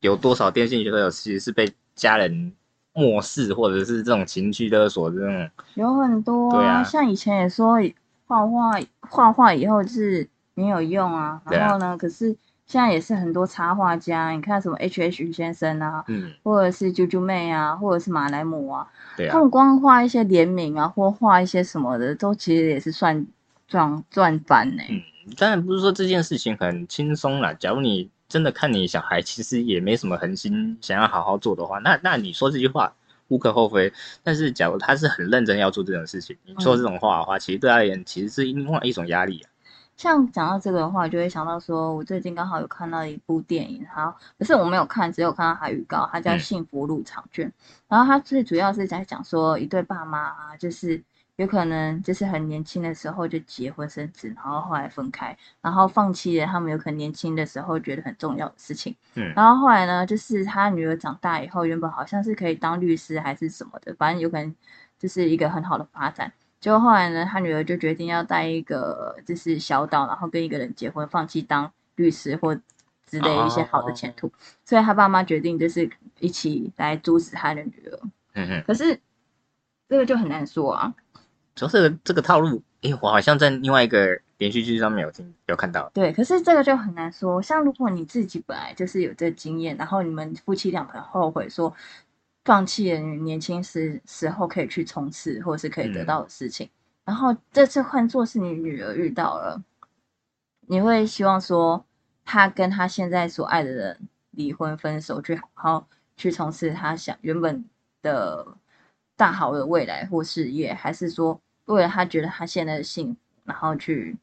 有多少电竞选手其实是被家人漠视，或者是这种情绪勒索这种，有很多。对啊，像以前也说画画画画以后是没有用啊，然后呢，可是。现在也是很多插画家，你看什么 H H 先生啊，嗯，或者是啾啾妹啊，或者是马来姆啊，对啊，他们光画一些联名啊，或画一些什么的，都其实也是算赚赚翻呢。嗯，当然不是说这件事情很轻松啦。假如你真的看你小孩，其实也没什么恒心，想要好好做的话，那那你说这句话无可厚非。但是假如他是很认真要做这种事情，你说这种话的话，其实对他而言其实是另外一种压力啊。像讲到这个的话，就会想到说，我最近刚好有看到一部电影，好，可是我没有看，只有看到它预告，它叫《幸福入场券》。然后它最主要是在讲说，一对爸妈啊，就是有可能就是很年轻的时候就结婚生子，然后后来分开，然后放弃了他们有可能年轻的时候觉得很重要的事情。嗯，然后后来呢，就是他女儿长大以后，原本好像是可以当律师还是什么的，反正有可能就是一个很好的发展。结果后来呢，他女儿就决定要带一个就是小岛，然后跟一个人结婚，放弃当律师或之类一些好的前途。所以他爸妈决定就是一起来阻止他的女儿。嗯哼。可是这个就很难说啊。主要是这个套路，哎，我好像在另外一个连续剧上面有听有看到。对，可是这个就很难说。像如果你自己本来就是有这经验，然后你们夫妻俩很后悔说。放弃了你年轻时时候可以去冲刺或者是可以得到的事情，然后这次换作是你女儿遇到了，你会希望说她跟她现在所爱的人离婚分手，去好好去从事她想原本的大好的未来或事业，还是说为了他觉得他现在的幸福，然后去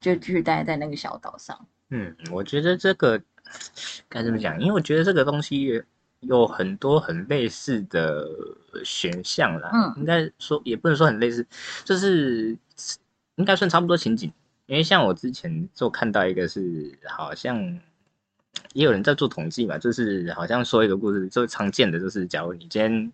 就继续待在那个小岛上？嗯，我觉得这个该怎么讲？因为我觉得这个东西。有很多很类似的选项啦。嗯应该说也不能说很类似，就是应该算差不多情景。因为像我之前就看到一个是好像也有人在做统计嘛，就是好像说一个故事，最常见的就是假如你今天，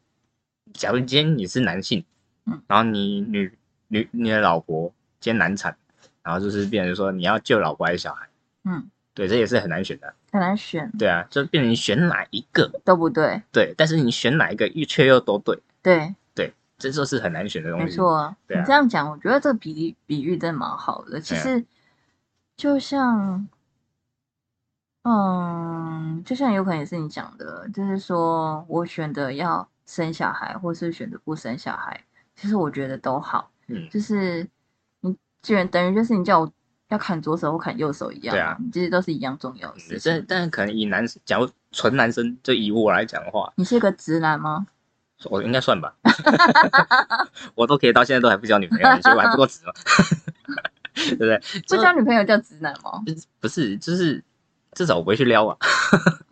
假如今天你是男性，嗯，然后你女女你的老婆今天难产，然后就是变成说你要救老婆还是小孩，嗯，对，这也是很难选的。很难选，对啊，就变成你选哪一个？都不对，对，但是你选哪一个又却又都对，对。对，这就是很难选的东西。没错。啊。对啊。你这样讲，我觉得这个比例比喻真的蛮好的。其实就像，嗯，就像有可能也是你讲的，就是说我选择要生小孩，或是选择不生小孩，其实我觉得都好。嗯，就是你既然等于就是你叫我要砍左手或砍右手一样，对啊，其实都是一样重要的事情。但但是可能以男，假如纯男生，就以我来讲的话，你是个直男吗？我应该算吧，我都可以到现在都还不交女朋友，你觉得我还不够直吗？对不对？不交女朋友叫直男吗？不是，就是至少我不会去撩啊，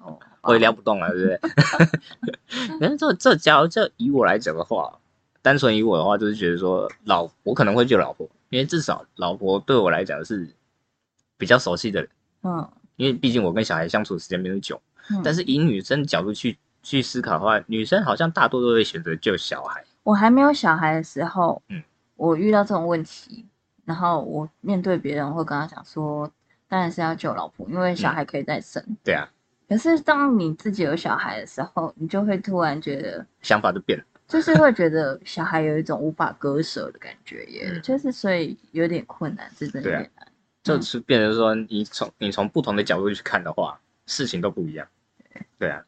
哦，我也撩不动啊，对不对？可是这这假如这以我来讲的话，单纯以我的话，就是觉得说老我可能会救老婆，因为至少老婆对我来讲是比较熟悉的人，嗯，因为毕竟我跟小孩相处的时间没那么久。嗯但是以女生角度去去思考的话，女生好像大多都会选择救小孩。我还没有小孩的时候，嗯，我遇到这种问题，然后我面对别人我会跟他讲说，当然是要救老婆，因为小孩可以再生。对啊，可是当你自己有小孩的时候，你就会突然觉得，想法就变了。就是会觉得小孩有一种无法割舍的感觉耶，嗯就是所以有点困难，这真的有点难。就是变成说，你从你从不同的角度去看的话，事情都不一样。对啊，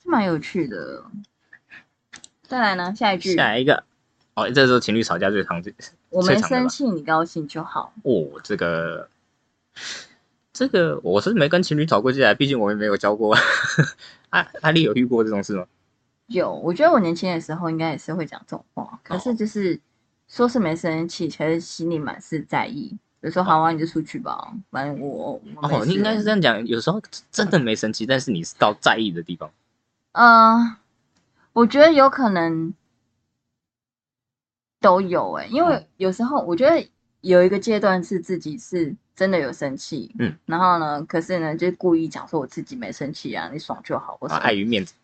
是蛮有趣的。再来呢，下一句，下一个哦，这时候情侣吵架最常见我没最常的吧生气，你高兴就好。哦，这个这个我是没跟情侣吵过架，毕竟我也没有交过。阿阿丽有遇过这种事吗？有，我觉得我年轻的时候应该也是会讲这种话，可哦是就是说是没生气，其实心里满是在意。比如说，好啊，你就出去吧，反正我我哦，你应该是事这样讲，有时候真的没生气，但是你是到在意的地方。嗯、我觉得有可能都有诶、因为嗯有时候我觉得有一个阶段是自己是真的有生气，嗯，然后呢，可是呢，就故意讲说我自己没生气啊，你爽就好，我啊，是碍于面子，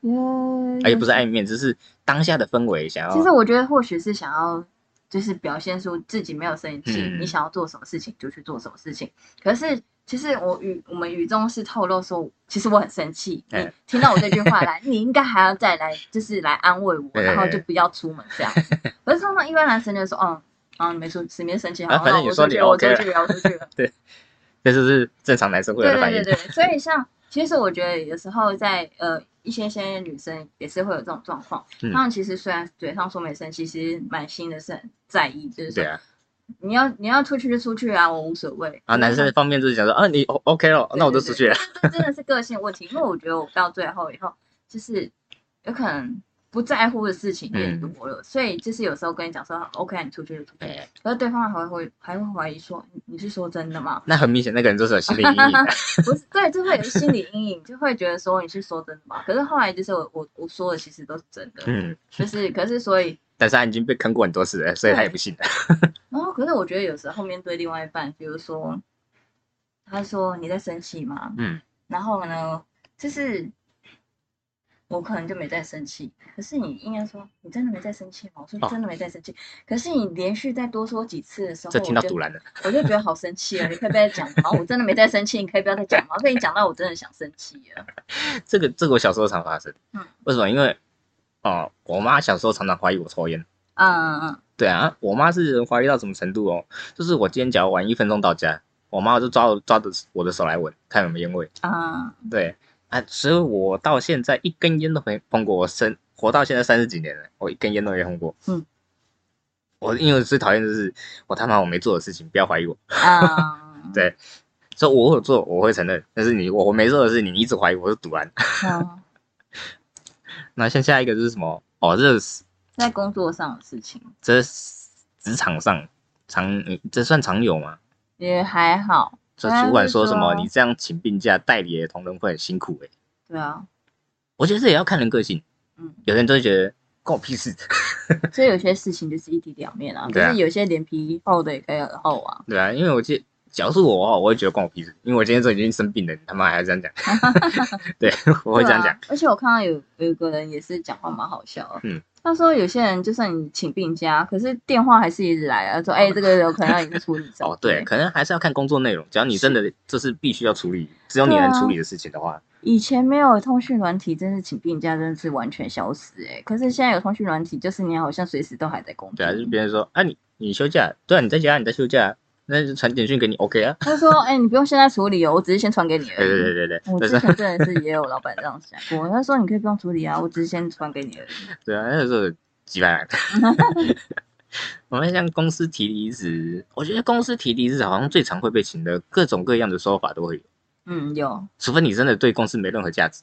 耶 啊也不是碍于面子，是当下的氛围想要。其实我觉得或许是想要，就是表现出自己没有生气，嗯你想要做什么事情就去做什么事情。可是其实我语我们语中是透露说，其实我很生气。你哎听到我这句话来，你应该还要再来，就是来安慰我，哎然后就不要出门这样子。可是通常一般男生就说，嗯。啊，你没出，你没生气，反正那你说你 OK 去了，我出去了。这就是正常男生会的反应。对对对，所以像其实我觉得有时候在呃一些些女生也是会有这种状况，嗯他们其实虽然嘴上说没生气，其实满心的是很在意，就是说对啊，你要你要出去就出去啊，我无所谓。啊，男生方面就是想说，啊，你 O OK 了，那我就出去了。这真的是个性问题，因为我觉得我到最后以后，就是有可能不在乎的事情变多了，所以就是有时候跟你讲说 OK，啊你出去就出去，哎可是对方还会还会怀疑说你你是说真的吗？那很明显，那个人就是有心理阴影。不是，对，就会有心理阴影，就会觉得说你是说真的吗？可是后来就是我我我说的其实都是真的，嗯，就是可是所以，但是他已经被坑过很多次了，所以他也不信了。然后可是我觉得有时候面对另外一半，比如说他说你在生气吗？嗯，然后呢，就是我可能就没再生气，可是你应该说你真的没再生气吗？我说哦真的没再生气，可是你连续再多说几次的时候，这听到我就堵拦了。我就觉得好生气了，你可以不要再讲吗？我真的没再生气，你可以不要再讲吗？被你讲到我真的想生气了。这个这个我小时候常发生。嗯，为什么？因为哦，我妈小时候常常怀疑我抽烟。嗯嗯嗯，对啊，我妈是怀疑到什么程度哦？就是我今天只要晚一分钟到家，我妈就抓我抓着我的手来闻，看有没有烟味。啊，对啊，所以我到现在一根烟都没碰过。我生活到现在三十几年了，我一根烟都没碰过。嗯，我因为我最讨厌的就是我他妈我没做的事情，不要怀疑我。啊，对所以我有做，我会承认。但是你我我没做的事，你你一直怀疑我是赌然。嗯，那像下一个就是什么？哦，这是在工作上的事情这是职场上常嗯这算常有吗？也还好，这主管说什么？你这样请病假，代理的同仁会很辛苦哎、对啊，我觉得这也要看人个性。嗯，有人就会觉得关我屁事。所以有些事情就是一体两面啊，就 对啊是有些脸皮厚的也可以很厚啊。对啊，因为我记得，假如是我的话，我会觉得关我屁事，因为我今天都已经生病了，你他妈还这样讲。对，我会这样讲啊。而且我看到有有一个人也是讲话蛮好笑的，嗯，他说有些人就算你请病假，可是电话还是一直来啊，说哎、这个有可能要你处理 哦，对，可能还是要看工作内容。只要你真的这是必须要处理，只有你能处理的事情的话，以前没有通讯软体，真是请病假真的是完全消失哎、可是现在有通讯软体，就是你好像随时都还在工作。对啊，就是别人说啊，你你休假，对啊，你在家你在休假，那就传简讯给你，OK 啊。他说哎、你不用现在处理哦，我只是先传给你而对已。对对对对，我但是之前真的是也有老板这样想过，他说你可以不用处理啊，我只是先传给你而已。对啊，那个时候几百万。我们像公司提离职，我觉得公司提离职好像最常会被请的各种各样的说法都会有，嗯，有，除非你真的对公司没任何价值。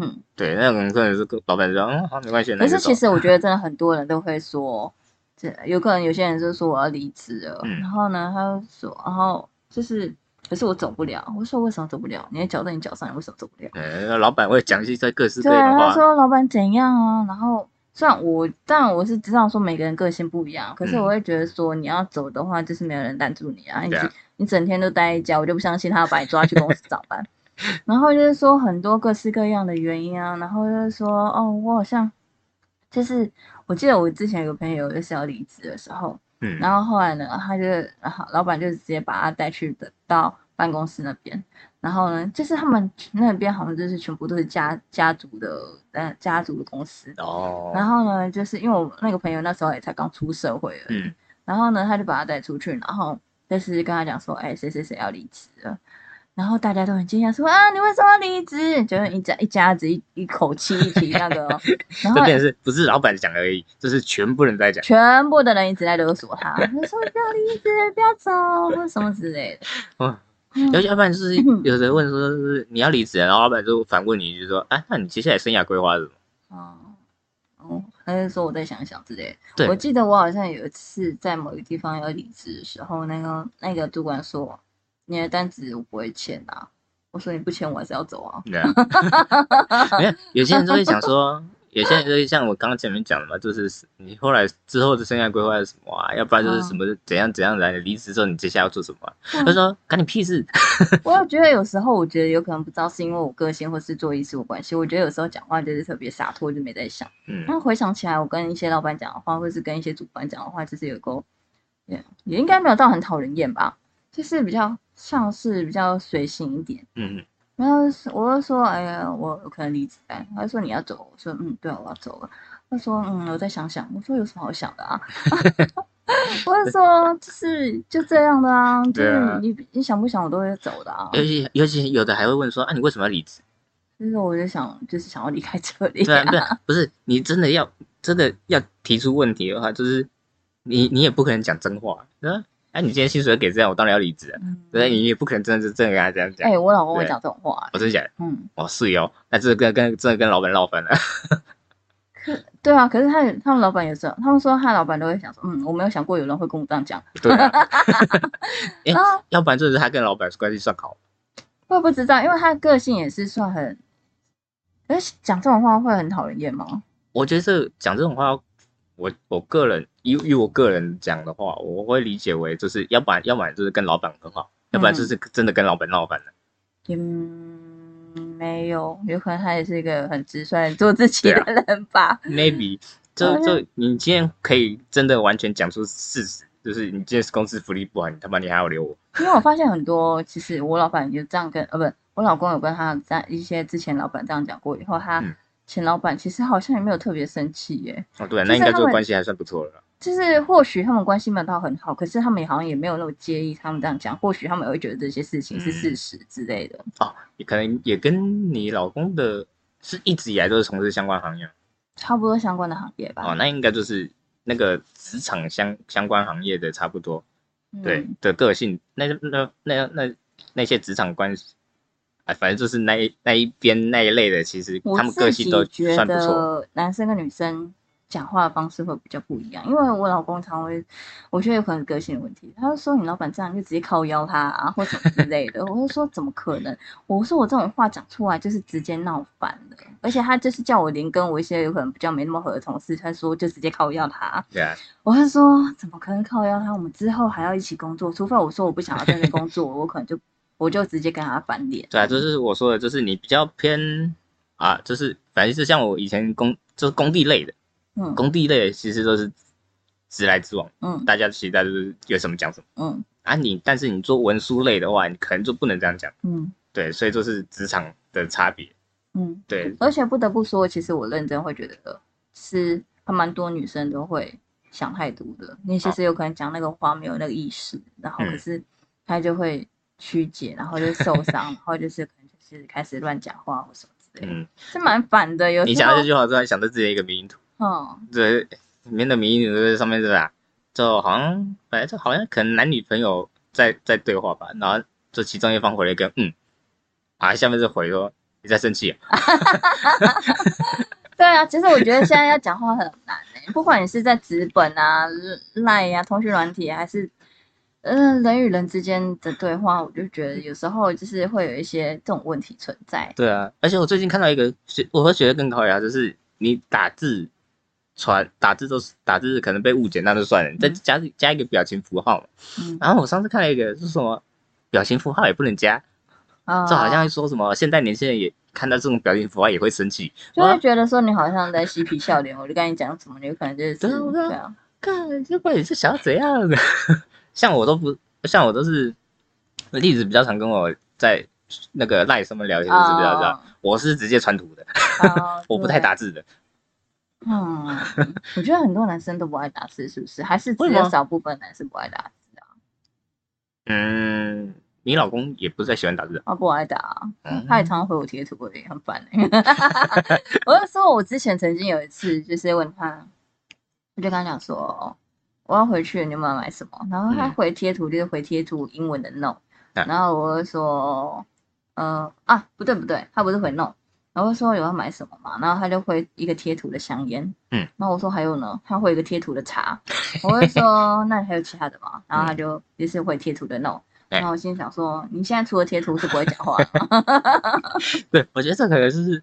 嗯。对，那种真的是老板说，嗯，好，没关系。可是其实我觉得真的很多人都会说，这有可能有些人就说我要离职了，嗯然后呢，他就说，然后就是，可是我走不了。我说为什么走不了？你的脚在你脚上，你为什么走不了？呃，那老板会讲一些各式各对啊，他样的话。说老板怎样啊？然后虽然我，当然我是知道说每个人个性不一样，可是嗯我会觉得说你要走的话，就是没有人拦住你啊，你啊你整天都待在家，我就不相信他要把你抓去公司上班。然后就是说很多各式各样的原因啊，然后就是说哦，我好像就是我记得我之前有个朋友就是要离职的时候，嗯，然后后来呢，他就然后老板就直接把他带去的到办公室那边，然后呢，就是他们那边好像就是全部都是家家族的呃家族的公司，哦，然后呢，就是因为我那个朋友那时候也才刚出社会而已，嗯。然后呢，他就把他带出去，然后就是跟他讲说，哎，谁谁谁要离职了。然后大家都很惊讶，说啊，你为什么要离职？就是一家一家子一一口气一起那个哦，然后这边是不是老板讲而已，这是全部人在讲。全部的人一直在勒索他，他说不要离职，不要走，或什么之类的。哇，嗯要要不然就是 有人问说，是你要离职，然后老板就反问你，就说，哎，那你接下来生涯规划是什么？哦，哦，还是说我再想想之类的。对我记得我好像有一次在某个地方要离职的时候，那个那个主管说，你的单子我不会签啊。我说你不签我还是要走啊。对啊，没有，有些人就会想说，有些人就会像我刚刚前面讲的嘛，就是你后来之后的生涯规划是什么啊？要不然就是什么怎样怎样来，离职之后你接下来要做什么啊？他说干你屁事。我有觉得有时候，我觉得有可能不知道是因为我个性或是做艺术关系，我觉得有时候讲话就是特别洒脱，就没在想。嗯，那回想起来，我跟一些老板讲的话，或是跟一些主管讲的话，就是有个也也应该没有到很讨人厌吧，就是比较像是比较随性一点。嗯然后是我就说，哎呀，我有可能离职哎。他就说你要走，我说嗯，对啊，我要走了。他说嗯，我再想想。我说有什么好想的啊？我就说就是就这样的啊，就是你你想不想我都会走的啊。尤其尤其有的还会问说，啊，你为什么要离职？就是我就想就是想要离开这里、对啊，对啊，不是你真的要真的要提出问题的话，就是你你也不可能讲真话，对吧？哎、你今天薪水给这样，我当然要离职啊。嗯对，你也不可能真的是真的跟他这样讲。哎、我老公会讲这种话、我真的假的？嗯，哦，是哦，那这个跟跟真的跟老板闹翻了。可对啊，可是他他们老板也是，他们说他老板都会想说，嗯，我没有想过有人会跟我这样讲。对啊，要不然就是他跟老板关系算好。我也不知道，因为他个性也是算很，可是讲这种话会很讨人厌吗？我觉得这讲这种话，我我个人以以我个人讲的话，我会理解为就是要不然要不然就是跟老板很好，要不然就是真的跟老板闹翻了。嗯，没有，有可能他也是一个很直率、做自己的人吧。Maybe 就嗯就你今天可以真的完全讲出事实，就是你今天是公司福利不好，你他妈你还要留我？因为我发现很多，其实我老板有这样跟呃，不，我老公有跟他在一些之前老板这样讲过以后，他嗯前老板其实好像也没有特别生气耶。哦，对啊，那应该这个关系还算不错了。就是或许他们关系没有到很好，可是他们也好像也没有那么介意他们这样讲，或许他们也会觉得这些事情是事实之类的。哦，也可能也跟你老公的是一直以来都是从事相关行业差不多相关的行业吧。哦，那应该就是那个职场相相关行业的差不多。嗯对的个性，那那那那那些职场关系，啊，反正就是那一那一边那一类的，其实他们个性都觉算不错。得男生跟女生讲话的方式会比较不一样，因为我老公常会，我觉得有可能个性的问题，他就说你老板这样就直接靠邀他啊，或什么之类的。我就说怎么可能？我说我这种话讲出来就是直接闹翻了，而且他就是叫我连跟我一些有可能比较没那么合的同事，他说就直接靠邀他。对啊，我是说怎么可能靠邀他？我们之后还要一起工作，除非我说我不想要在这工作，我可能就我就直接跟他翻脸。对啊，就是我说的，就是你比较偏啊，就是反正是像我以前工就是工地类的。嗯，工地类的其实都是直来直往，嗯，大家期待就是有什么讲什么，嗯，啊你，但是你做文书类的话，你可能就不能这样讲，嗯，对，所以就是职场的差别，嗯，对，而且不得不说，其实我认真会觉得是还蛮多女生都会想太多的，你其实有可能讲那个话没有那个意识，然后可是他就会曲解，然后就受伤，然后就是可能就是开始乱讲话或什么之类的，嗯，是蛮烦的。有你讲这句话，突然想到自己一个名图。嗯，这里面的名义在上面是吧？就好像本来就好像可能男女朋友在在对话吧，然后这其中一方回了一个嗯，啊，下面是回说你在生气啊？对啊，其实我觉得现在要讲话很难诶，不管你是在纸本啊、赖呀、通讯软体，还是嗯人与人之间的对话，我就觉得有时候就是会有一些这种问题存在。对啊，而且我最近看到一个，我会觉得更高雅，就是你打字。传打字都是打字，可能被误解那就算了，你再加加一个表情符号嗯，然后我上次看了一个是什么表情符号也不能加，啊，就好像说什么现代年轻人也看到这种表情符号也会生气，就会觉得说你好像在嬉皮笑脸。我就跟你讲什么，你有可能就是对啊，看这不也是想要怎样的？像我都不像我都是例子比较常跟我在那个赖上面聊天是比较这样，我是直接传图的，我不太打字的。嗯，我觉得很多男生都不爱打字，是不是？还是只有少部分男生不爱打字啊？嗯，你老公也不是太喜欢打字，他不爱打，他也常常回我贴图，我也很烦。我就说，我之前曾经有一次，就是问他，我就跟他讲说，我要回去，你有没有买什么？然后他回贴图就是回贴图英文的 no，然后我就说，呃啊，不对不对，他不是回 no。然后说有要买什么嘛，然后他就会一个贴图的香烟，嗯，然后我说还有呢，他会一个贴图的茶，我会说那你还有其他的吗？然后他就也是会贴图的 no，然后我心想说你现在除了贴图是不会讲话，对，我觉得这可能是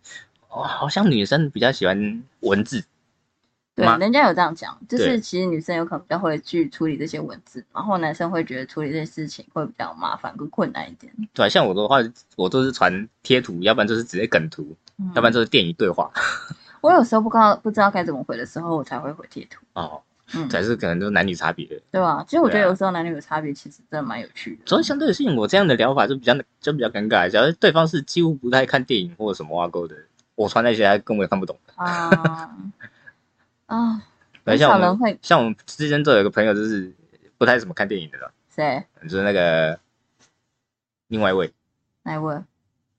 哦，好像女生比较喜欢文字。对，人家有这样讲，就是其实女生有可能比较会去处理这些文字，然后男生会觉得处理这些事情会比较麻烦跟困难一点。对，像我的话，我都是传贴图，要不然就是直接梗图，要不然就是电影对话。我有时候不知道不知道该怎么回的时候，我才会回贴图。哦，嗯，才是可能就是男女差别的，对吧？其实我觉得有时候男女有差别，其实真的蛮有趣的。所以相对性，我这样的疗法就比较就比较尴尬。假如对方是几乎不太看电影或者什么挖沟的，我传那些他根本看不懂。啊。啊，像我们像我们之前都有一个朋友，就是不太怎么看电影的了。谁？就是那个另外一位。哪一位？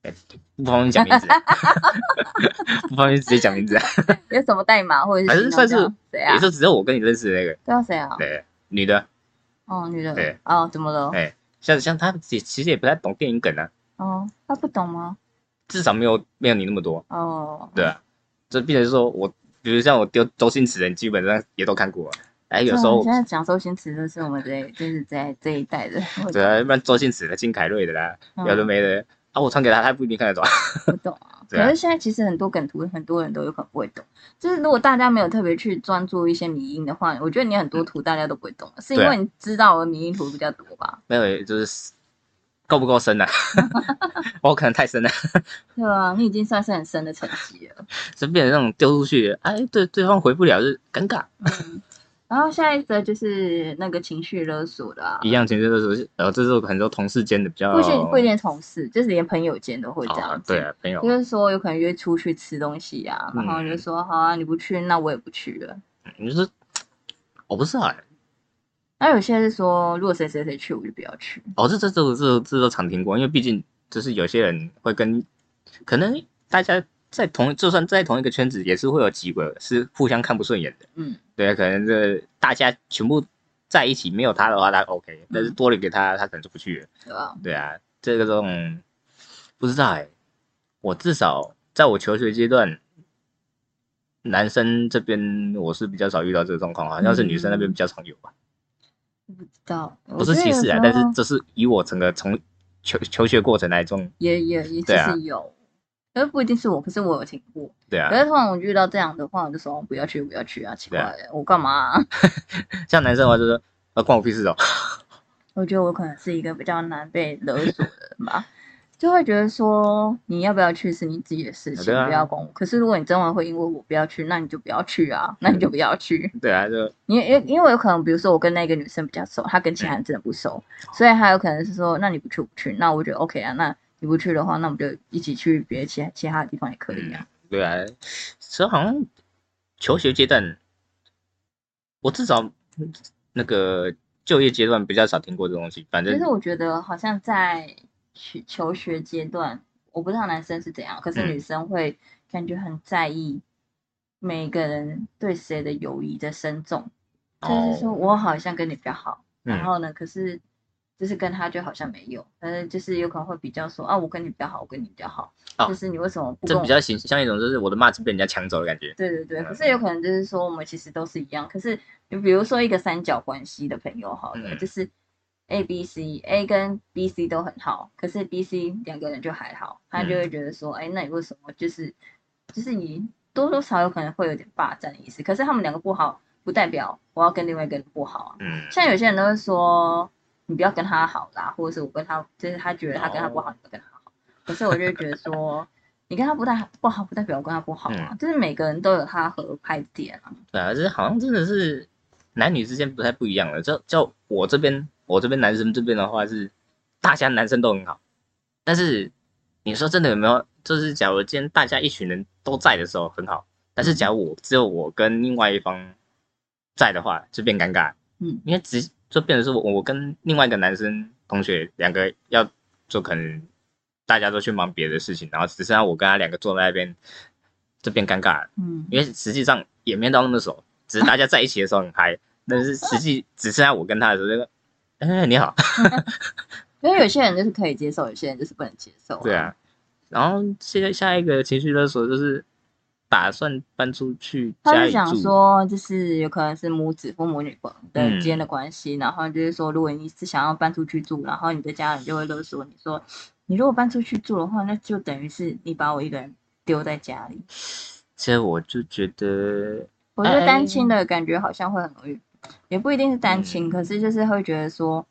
哎，不方便讲名字。不方便直接讲名字。有什么代码或者是？还是算是谁啊？也就只有我跟你认识的那个。对啊，谁啊？对，女的。哦，女的。对。哦，怎么了？哎，像像他也其实也不太懂电影梗啊。哦，他不懂吗？至少没有没有你那么多。哦。对啊，这并且是说我。比如像我丢周星驰的，基本上也都看过。哎，有时候现在讲周星驰都是我们这，就是在这一代的。对啊，一般周星驰的、金凯瑞的啦，有的没的啊，我传给他，他不一定看得懂。不懂 啊。可是现在其实很多梗图，很多人都有可能不会懂。就是如果大家没有特别去专注一些迷音的话，我觉得你很多图大家都不会懂，是因为你知道的迷音图比较多吧？没有，就是。够不够深呢？我可能太深了。对啊，你已经算是很深的层级了。是变成那种丢出去，哎，对，对方回不了，就尴尬。嗯。然后下一则就是那个情绪勒索的，一样情绪勒索，然后这是很多同事间的比较，不仅不一定同事，就是连朋友间都会这样。对啊，朋友就是说有可能约出去吃东西啊，然后就说好啊，你不去，那我也不去了。你是我不是啊。那有些是说，如果谁谁谁去，我就不要去。哦，这这这这这都常听过，因为毕竟就是有些人会跟，可能大家在同就算在同一个圈子，也是会有几个是互相看不顺眼的。嗯，对，可能这大家全部在一起，没有他的话，他 OK，但是多了给他，他可能就不去了。对啊，这个，这个种不知道哎，我至少在我求学阶段，男生这边我是比较少遇到这个状况，好像是女生那边比较常有吧。不知道，不是歧视啊，但是这是以我整个从求求学过程来中，也也也其实有，可是不一定是我，可是我有听过。对啊。可是通常我遇到这样的话，我就说不要去，不要去啊，奇怪，我干嘛？像男生的话就说，呃，关我屁事哦。我觉得我可能是一个比较难被勒索的人吧。就会觉得说你要不要去是你自己的事情，不要管我。可是如果你真的会因为我不要去，那你就不要去啊，那你就不要去。对啊，就因因因为有可能，比如说我跟那个女生比较熟，她跟其他人真的不熟，所以她有可能是说，那你不去不去，那我觉得 OK 啊。那你不去的话，那我们就一起去别的其他其他的地方也可以啊。对啊，所以好像求学阶段，我至少那个就业阶段比较少听过这东西。反正其实我觉得好像在。求求学阶段，我不知道男生是怎样，可是女生会感觉很在意每个人对谁的友谊的深重，就是说我好像跟你比较好，然后呢，可是就是跟他就好像没有，但是就是有可能会比较说啊，我跟你比较好，我跟你比较好，就是你为什么不？这比较形像一种就是我的骂是被人家抢走的感觉。对对对，可是有可能就是说我们其实都是一样，可是你比如说一个三角关系的朋友，好了，就是。A、B、C、A 跟 B、C 都很好，可是 B、C 两个人就还好，他就会觉得说，哎，那你为什么就是就是你多多少有可能会有点霸占的意思？可是他们两个不好，不代表我要跟另外一个人不好啊。嗯，像有些人都会说，你不要跟他好啦，或者是我跟他，就是他觉得他跟他不好，你不跟他好。可是我就觉得说，你跟他不太不好，不代表我跟他不好啊。就是每个人都有他合拍点啊。对啊，就是好像真的是男女之间不太不一样了。就就我这边。我这边男生这边的话是，大家男生都很好，但是你说真的有没有？就是假如今天大家一群人都在的时候很好，但是假如我只有我跟另外一方在的话，就变尴尬。嗯，因为只就变成是我我跟另外一个男生同学两个要就可能大家都去忙别的事情，然后只剩下我跟他两个坐在那边，就变尴尬了。嗯，因为实际上也没到那么熟，只是大家在一起的时候很嗨，但是实际 只剩下我跟他的时候，这个。哎，你好。因为有些人就是可以接受，有些人就是不能接受。对啊。然后现在下一个情绪勒索就是打算搬出去他是想说，就是有可能是母子或母女的之间的关系，然后就是说，如果你是想要搬出去住，然后你的家人就会勒索你说，你如果搬出去住的话，那就等于是你把我一个人丢在家里。其实我就觉得，我觉得单亲的感觉好像会很容易。也不一定是单亲，可是就是会觉得说，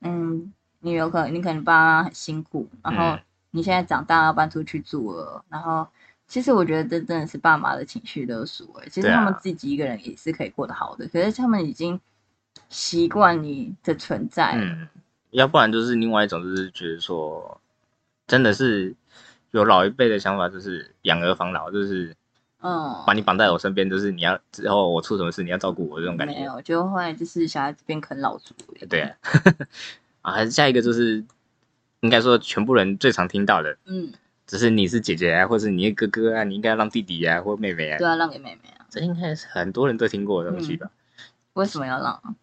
嗯，你有可能你可能爸妈很辛苦，然后你现在长大要搬出去住了，然后其实我觉得这真的是爸妈的情绪勒索哎，其实他们自己一个人也是可以过得好的，可是他们已经习惯你的存在，嗯，要不然就是另外一种就是觉得说，真的是有老一辈的想法，就是养儿防老，就是。嗯，把你绑在我身边，就是你要之后我出什么事，你要照顾我这种感觉。没有，就会就是小孩子变啃老族。对啊，啊，还是下一个就是应该说全部人最常听到的，嗯，只是你是姐姐啊，或是你是哥哥啊，你应该让弟弟啊或妹妹啊。对啊，让给妹妹啊。这应该是很多人都听过的东西吧？为什么要让？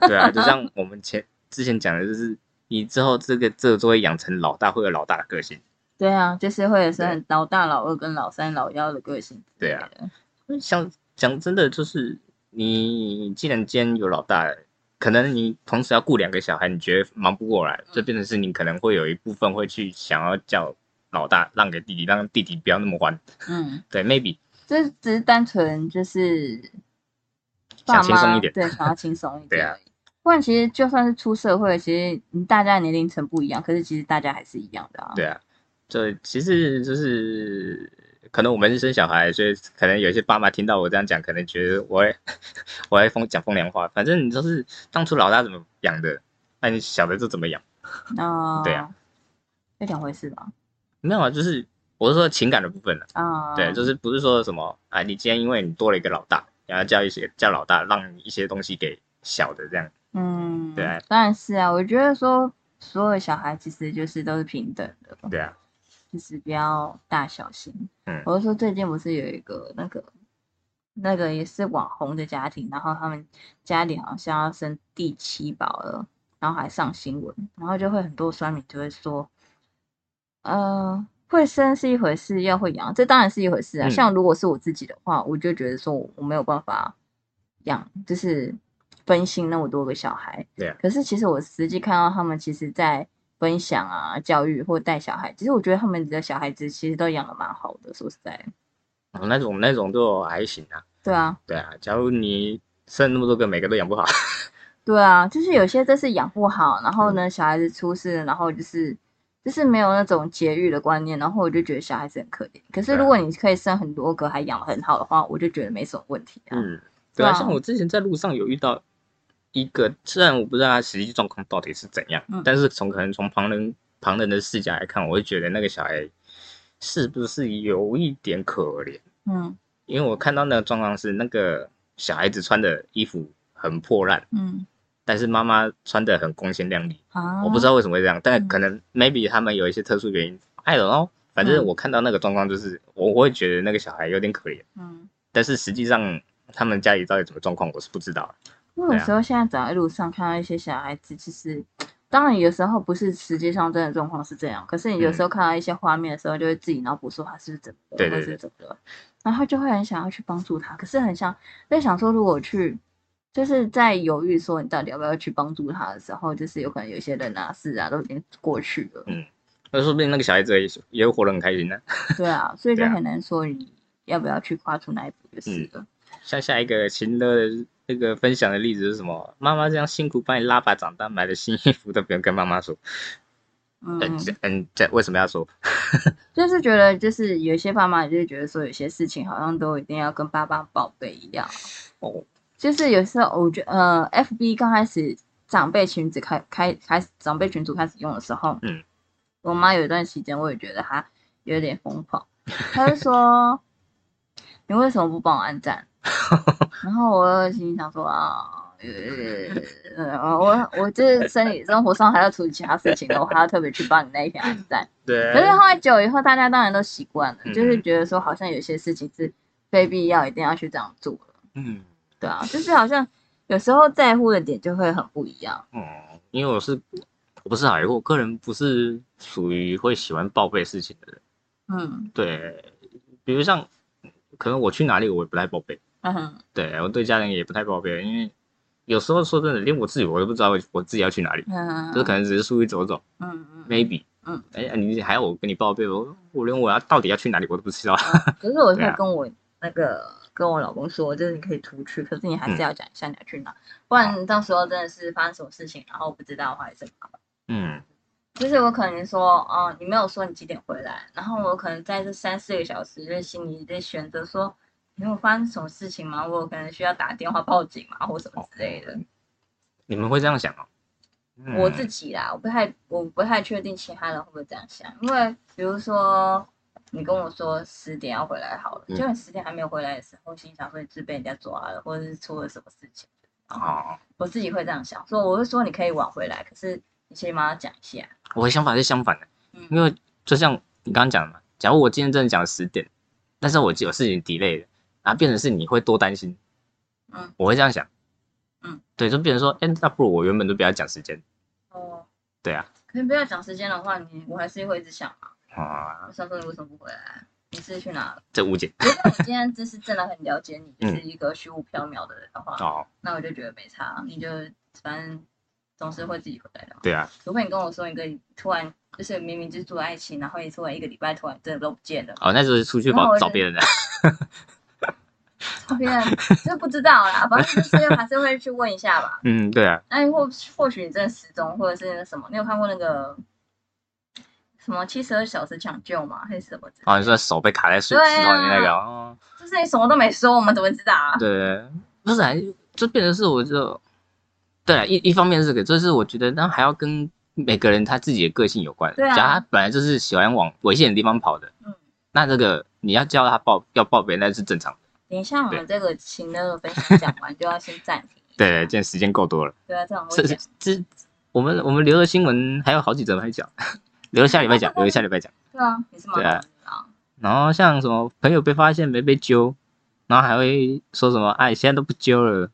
对啊，就像我们前之前讲的，就是你之后这个这个就会养成老大会有老大的个性。对啊，就是会是老大、老二跟老三、老幺的个性。对啊，像讲真的，就是你既然今天有老大，可能你同时要顾两个小孩，你觉得忙不过来，就变成是你可能会有一部分会去想要叫老大让给弟弟，让弟弟不要那么欢。嗯，对，maybe 这只是单纯就是想轻松一点，对，想要轻松一 点。对啊，不然其实就算是出社会，其实大家年龄层不一样，可是其实大家还是一样的啊。对啊。这其实就是可能我们是生小孩，所以可能有些爸妈听到我这样讲，可能觉得我 我在风讲风凉话。反正你就是当初老大怎么养的，那你小的就怎么养。哦，对啊，这两回事吧？没有啊，就是我是说情感的部分了啊。对，就是不是说什么啊？你今天因为你多了一个老大，然后叫一些叫老大让一些东西给小的这样。嗯，对，当然是啊。我觉得说所有小孩其实就是都是平等的。对啊。就是比较大小心。嗯，我就说最近不是有一个那个那个也是网红的家庭，然后他们家里好像要生第七宝了，然后还上新闻，然后就会很多酸民就会说，呃，会生是一回事，要会养，这当然是一回事啊。嗯像如果是我自己的话，我就觉得说我没有办法养，就是分心那么多个小孩。对啊可是其实我实际看到他们，其实在分享啊、教育或带小孩，其实我觉得他们的小孩子其实都养的蛮好的。说实在，哦那种那种都还行啊。对啊，对啊，假如你生那么多个，每个都养不好，对啊，就是有些真是养不好，然后呢，小孩子出事，然后就是就是没有那种节育的观念，然后我就觉得小孩子很可怜。可是如果你可以生很多个，还养得很好的话，我就觉得没什么问题啊。嗯，对啊像我之前在路上有遇到一个，虽然我不知道他实际状况到底是怎样，嗯。但是从可能从旁人旁人的视角来看，我会觉得那个小孩是不是有一点可怜？嗯。因为我看到那个状况是那个小孩子穿的衣服很破烂，嗯。但是妈妈穿的很光鲜亮丽，啊，我不知道为什么会这样，但嗯。可能 maybe 他们有一些特殊原因，I don't know。反正嗯。我看到那个状况就是，我我会觉得那个小孩有点可怜，嗯，但是实际上他们家里到底什么状况，我是不知道的。因为有时候现在走在路上看到一些小孩子，其实当然有时候不是实际上真的状况是这样，可是你有时候看到一些画面的时候，就会自己脑补说他是不是怎么了，或对对对是怎么了，然后就会很想要去帮助他，可是很想在想说，如果去就是在犹豫说你到底要不要去帮助他的时候，就是有可能有些人啊事啊都已经过去了，嗯那说不定那个小孩子也也会活得很开心呢。对啊，所以就很难说你要不要去跨出那一步就是了。像下一个秦乐的那个分享的例子是什么？妈妈这样辛苦把你拉拔长大，买了新衣服都不用跟妈妈说。嗯，嗯，这嗯，这为什么要说？就是觉得，就是有一些爸妈就是觉得说，有些事情好像都一定要跟爸爸报备一样。哦，就是有时候我觉得，呃，FB 刚开始长辈群组开开开始长辈群组开始用的时候，嗯，我妈有一段时间我也觉得她有点疯狂，她就说：“你为什么不帮我按赞？” 然后我心里想说啊。呃，呃我我就是生理生活上还要处理其他事情的，我还要特别去帮你那一天按赞。对可是后来久以后，大家当然都习惯了，嗯就是觉得说好像有些事情是非必要一定要去这样做了，嗯对啊，就是好像有时候在乎的点就会很不一样。嗯，因为我是我不是啊，我个人不是属于会喜欢报备事情的人。嗯对，比如像可能我去哪里我也不太报备，嗯对我对家人也不太报备，因为有时候说真的，连我自己我都不知道我自己要去哪里，嗯，就是可能只是出去走走嗯嗯。，maybe。嗯，哎、你还要我跟你报备，我我连我要到底要去哪里我都不知道。可是我 对啊会跟我那个跟我老公说，就是你可以出去，可是你还是要讲一下你要去哪，不然到时候真的是发生什么事情，然后不知道的话也是很麻烦。嗯就是我可能说，哦，你没有说你几点回来，然后我可能在这三四个小时，就是心里在选择说，你有发生什么事情吗？我有可能需要打电话报警嘛，或什么之类的。你们会这样想哦？嗯我自己啦，我不太，我不太确定其他人会不会这样想，因为比如说你跟我说十点要回来好了，嗯结果你十点还没有回来的时候，心想说你是被人家抓了，或者是出了什么事情。哦，我自己会这样想，所以我会说你可以晚回来，可是你起码要讲一下。我的想法是相反的，嗯因为就像你刚刚讲的嘛，假如我今天真的讲十点，但是我有事情 delay 了，然后变成是你会多担心，嗯，我会这样想，嗯，对，就变成说，哎、那不如我原本就不要讲时间，哦，对啊，可是不要讲时间的话，你我还是会一直想嘛。啊，我想说你为什么不回来？你是去哪了？这误解如果我今天真是真的很了解你，就是一个虚无缥缈的人的话，哦，那我就觉得没差，你就反正总是会自己回来的。对啊，除非你跟我说一个突然就是明明就住在一起，然后你突然一个礼拜突然真的都不见了，哦，那就是出去找找别人的，这边就不知道啦，反正就是 还是会去问一下吧。嗯，对啊，那或或许你真的失踪，或者是那个什么，你有看过那个什么七十二小时抢救吗？还是什么？哦，你说手被卡在水对啊石头里面那个，哦，就是你什么都没说，我们怎么知道啊？对，不是啊，就变成是我就，对啊，一一方面是这个，就是我觉得那还要跟每个人他自己的个性有关。对啊假如他本来就是喜欢往危险的地方跑的，嗯，那这个你要叫他报要报备，那是正常的。等一下，我们这个情的分享讲完，就要先暂停。对，今天时间够多了，对啊，这样会这讲。这我们我们留的新闻还有好几则没讲，留下礼拜讲，留下礼拜讲。对啊，也是蛮啊。然后像什么朋友被发现没被揪，然后还会说什么哎现在都不揪了，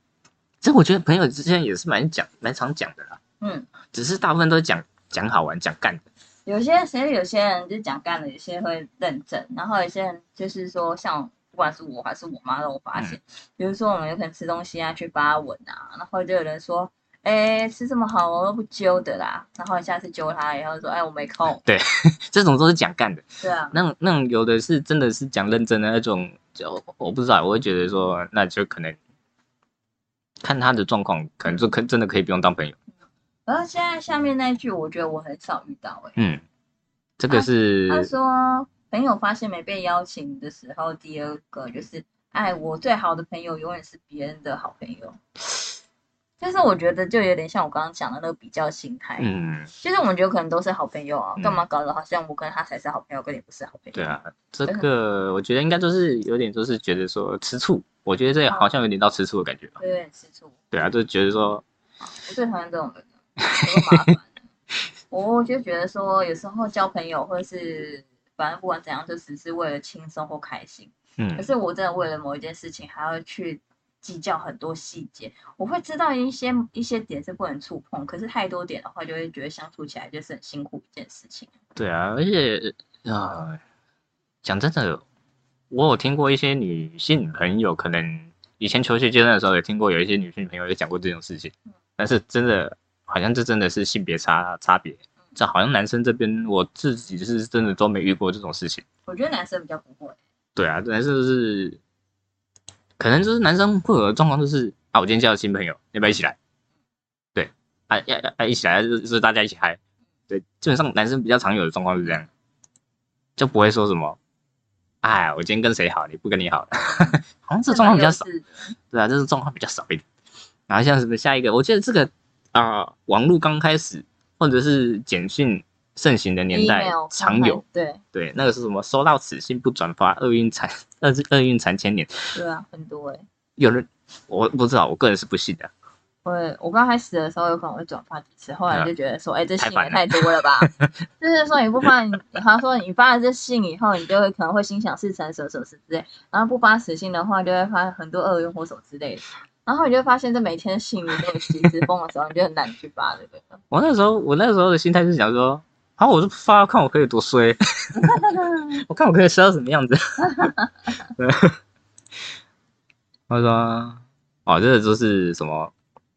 这我觉得朋友之间也是蛮讲蛮常讲的啦。嗯，只是大部分都是讲讲好玩、讲干的，有些其实有些人就讲干的，有些会认真，然后有些人就是说，像不管是我还是我妈，都发现，比如说我们有可能吃东西啊，去发文啊，然后就有人说，哎，吃这么好，我都不揪的啦，然后下次揪他，然后说，哎，我没空。对，这种都是讲干的。对啊，那种那种有的是真的是讲认真的那种，就我不知道，我会觉得说，那就可能看他的状况，可能就可真的可以不用当朋友。然后现在下面那一句，我觉得我很少遇到哎。嗯，这个是他说朋友发现没被邀请的时候，第二个就是哎，我最好的朋友永远是别人的好朋友。就是我觉得就有点像我刚刚讲的那个比较心态。嗯，其实我们觉得可能都是好朋友啊，干嘛搞得好像我跟他才是好朋友，跟你不是好朋友？对啊，这个我觉得应该都是有点，就是觉得说吃醋。我觉得这好像有点到吃醋的感觉吧。有点吃醋。对啊，就觉得说，我最讨厌这种人。多麻烦，我就觉得说，有时候交朋友或者是反正不管怎样，就只是为了轻松或开心。嗯，可是我真的为了某一件事情，还要去计较很多细节。我会知道一些一些点是不能触碰，可是太多点的话，就会觉得相处起来就是很辛苦一件事情。对啊，而且啊，讲真的，我有听过一些女性朋友，可能以前求学阶段的时候，也听过有一些女性朋友也讲过这种事情，但是真的。好像这真的是性别差差别，这好像男生这边我自己是真的都没遇过这种事情。我觉得男生比较不会。对啊，男生是，可能就是男生会有的状况就是，啊，我今天交了新朋友，要不要一起来？对，啊要要一起来就是大家一起嗨。对，基本上男生比较常有的状况是这样，就不会说什么，哎，我今天跟谁好，你不跟你好，好像这状况比较少。对啊，这是状况比较少一点。然后像什么下一个，我记得这个。啊，网络刚开始或者是简讯盛行的年代，常有。对对，那个是什么？收到此信不转发，厄运残，厄厄运缠千年。对啊，很多哎。有人我不知道，我个人是不信的。我我刚开始的时候有可能会转发几次，后来就觉得说，哎，这信也太多了吧？就是说你不发，他说你发了这信以后，你就会可能会心想事成，什么什么之类。然后不发此信的话，就会发很多厄运或什么之类的。然后你就发现，这每天信里都有几十封的时候，你就很难去发这个。我那时候，我那时候的心态是想说，好，我就发，看我可以多衰，我看我可以衰到什么样子。他说，哦，这个就是什么？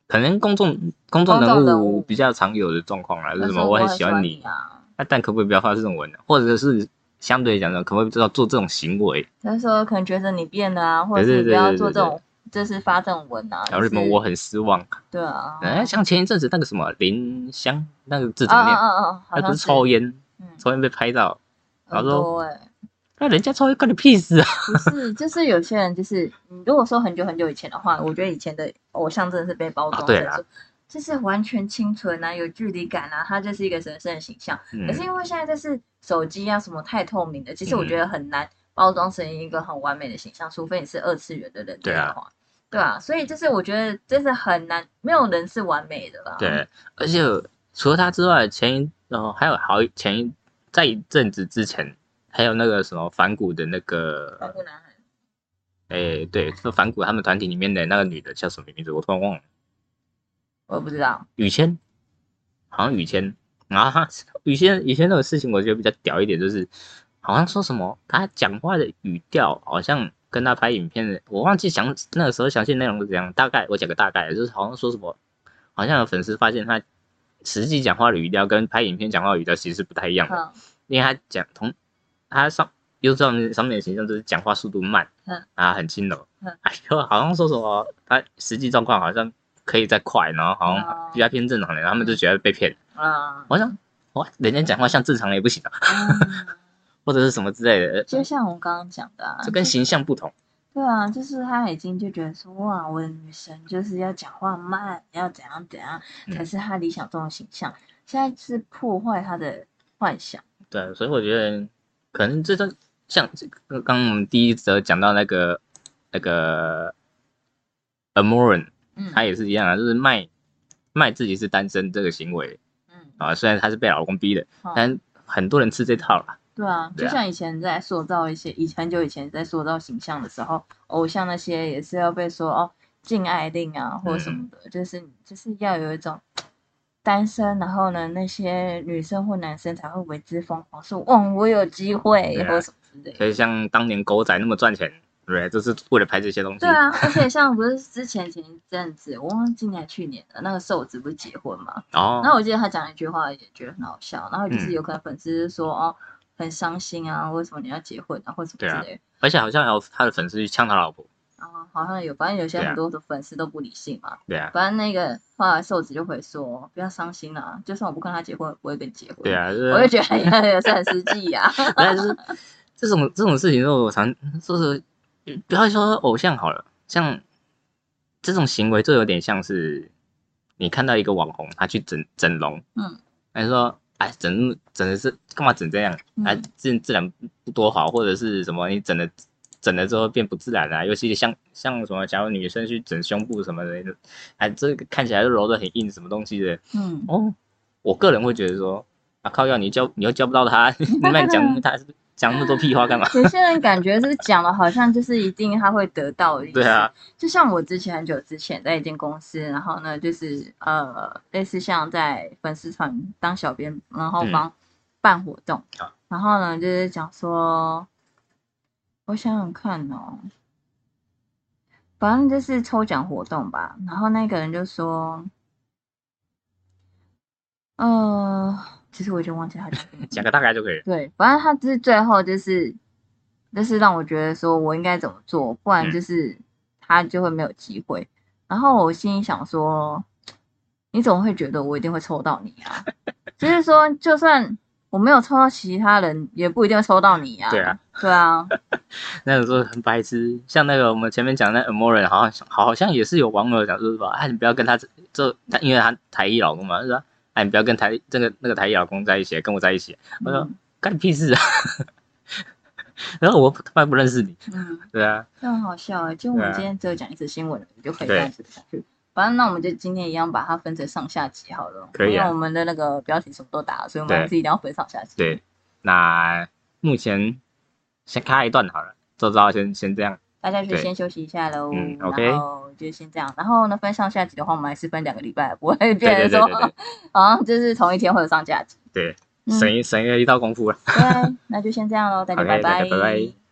可能公众公众人物比较常有的状况啦，是什么？我很喜欢你啊，那但可不可以不要发这种文呢？或者是相对讲呢，可不可以知道做这种行为？他说，可能觉得你变了啊，或者是不要做这种。就是发这种文啊，然后什么我很失望。对啊，哎，像前一阵子那个什么林香那个字怎么念？他不是抽烟，抽烟被拍到，然后说，那人家抽烟关你屁事啊？不是，就是有些人就是，你如果说很久很久以前的话，我觉得以前的偶像真的是被包装，对啊，就是完全清纯啊，有距离感啊，他就是一个神圣的形象。可是因为现在就是手机啊什么太透明的，其实我觉得很难包装成一个很完美的形象，除非你是二次元的人的话。对啊，所以就是我觉得真是很难，没有人是完美的啦。对，而且除了他之外，前一然后还有好前一在一阵子之前，还有那个什么反骨的那个反骨男孩。哎，对，就反骨他们团体里面的那个女的叫什么名字？我突然忘了。我不知道。雨谦，好像雨谦。然后雨谦，雨谦那个事情，我觉得比较屌一点，就是好像说什么他讲话的语调好像。跟他拍影片的，我忘记详那个时候详细内容是怎样。大概我讲个大概，就是好像说什么，好像有粉丝发现他实际讲话的语调跟拍影片讲话的语调其实是不太一样的。因为他讲同他上又知道上面的形象就是讲话速度慢，嗯啊很轻柔，嗯哎呦好像说什么他实际状况好像可以再快，然后好像比较偏正常的，他们就觉得被骗。啊，我想哇，人家讲话像正常人也不行啊。或者是什么之类的，就像我刚刚讲的，啊，这跟形象不同。对啊，就是他已经就觉得说，哇，我的女神就是要讲话慢，要怎样怎样才是他理想中的形象。现在是破坏他的幻想。对，所以我觉得可能这种像刚刚我们第一则讲到那个那个 Amoran，嗯，他也是一样啊，就是卖卖自己是单身这个行为，嗯啊，虽然他是被老公逼的，但很多人吃这套了。对啊，就像以前在塑造一些，以很久以前在塑造形象的时候，偶像那些也是要被说哦禁爱令啊或者什么的，就是就是要有一种单身，然后呢，那些女生或男生才会为之疯狂，说哇，我有机会，对啊或什么之类的。所以像当年狗仔那么赚钱，对？就是为了拍这些东西。对啊，而且像不是之前前一阵子，我忘记今年还去年的那个瘦子不是结婚嘛？哦然，后我记得他讲一句话，也觉得很好笑。然后就是嗯有可能粉丝说、哦，很伤心啊，为什么你要结婚啊，或什么之类的。而且好像还有他的粉丝去呛他老婆。然后好像有，反正有些很多的粉丝都不理性嘛。对啊，反正那个后来瘦子就会说，不要伤心啦，就算我不跟他结婚，我不会跟你结婚。对，啊，就是我就觉得也也是很实际呀、但是这种这种事情，我常就是不要说偶像好了，像这种行为就有点像是你看到一个网红，他去整整容，嗯，还是说哎整整的是干嘛整这样？哎嗯，自自然不多好，或者是什么你整的整了之后变不自然啊，尤其像像什么，假如女生去整胸部什么的，哎，这个看起来就揉的很硬，什么东西的，嗯，哦，我个人会觉得说，啊靠要你教你又教不到他，你慢讲 他讲那么多屁话干嘛？有些人感觉是讲了好像就是一定他会得到的意思。对啊，就像我之前很久之前在一间公司，然后呢，就是呃，类似像在粉丝团当小编，然后嗯帮办活动，啊然后呢，就是讲说，我想想看哦，反正就是抽奖活动吧，然后那个人就说，呃，其实我已经忘记他 讲个大概就可以了。对，反正他就是最后就是，就是让我觉得说我应该怎么做，不然嗯就是他就会没有机会。然后我心里想说，你怎么会觉得我一定会抽到你啊？就是说，就算我没有抽到其他人，也不一定会抽到你啊。对啊，对啊，那个时候很白痴，像那个我们前面讲的那 Amoran，好像好像也是有网友讲说什么，哎，你不要跟他这他，因为他台裔老公嘛，就说，哎，你不要跟台这个那个台裔老公在一起，跟我在一起。我说嗯 干你屁事啊！然后我他妈不认识你，嗯，对啊，这很好笑哎、就我们今天只有讲一次新闻，就可以这对样子下去。反正那我们就今天一样把它分成上下集好了，可以啊因为我们的那个标题什么都打了，所以我们对还是一定要分上下集。对，那目前先开一段好了，周周先先这样。大家就先休息一下喽。嗯，OK 然后就先这样。然后呢，分上下集的话，我们还是分两个礼拜，不会变成说对对对对 好像就是同一天会有上下集。对，嗯省一省了一道功夫了。对，那就先这样喽，大家 拜大家拜拜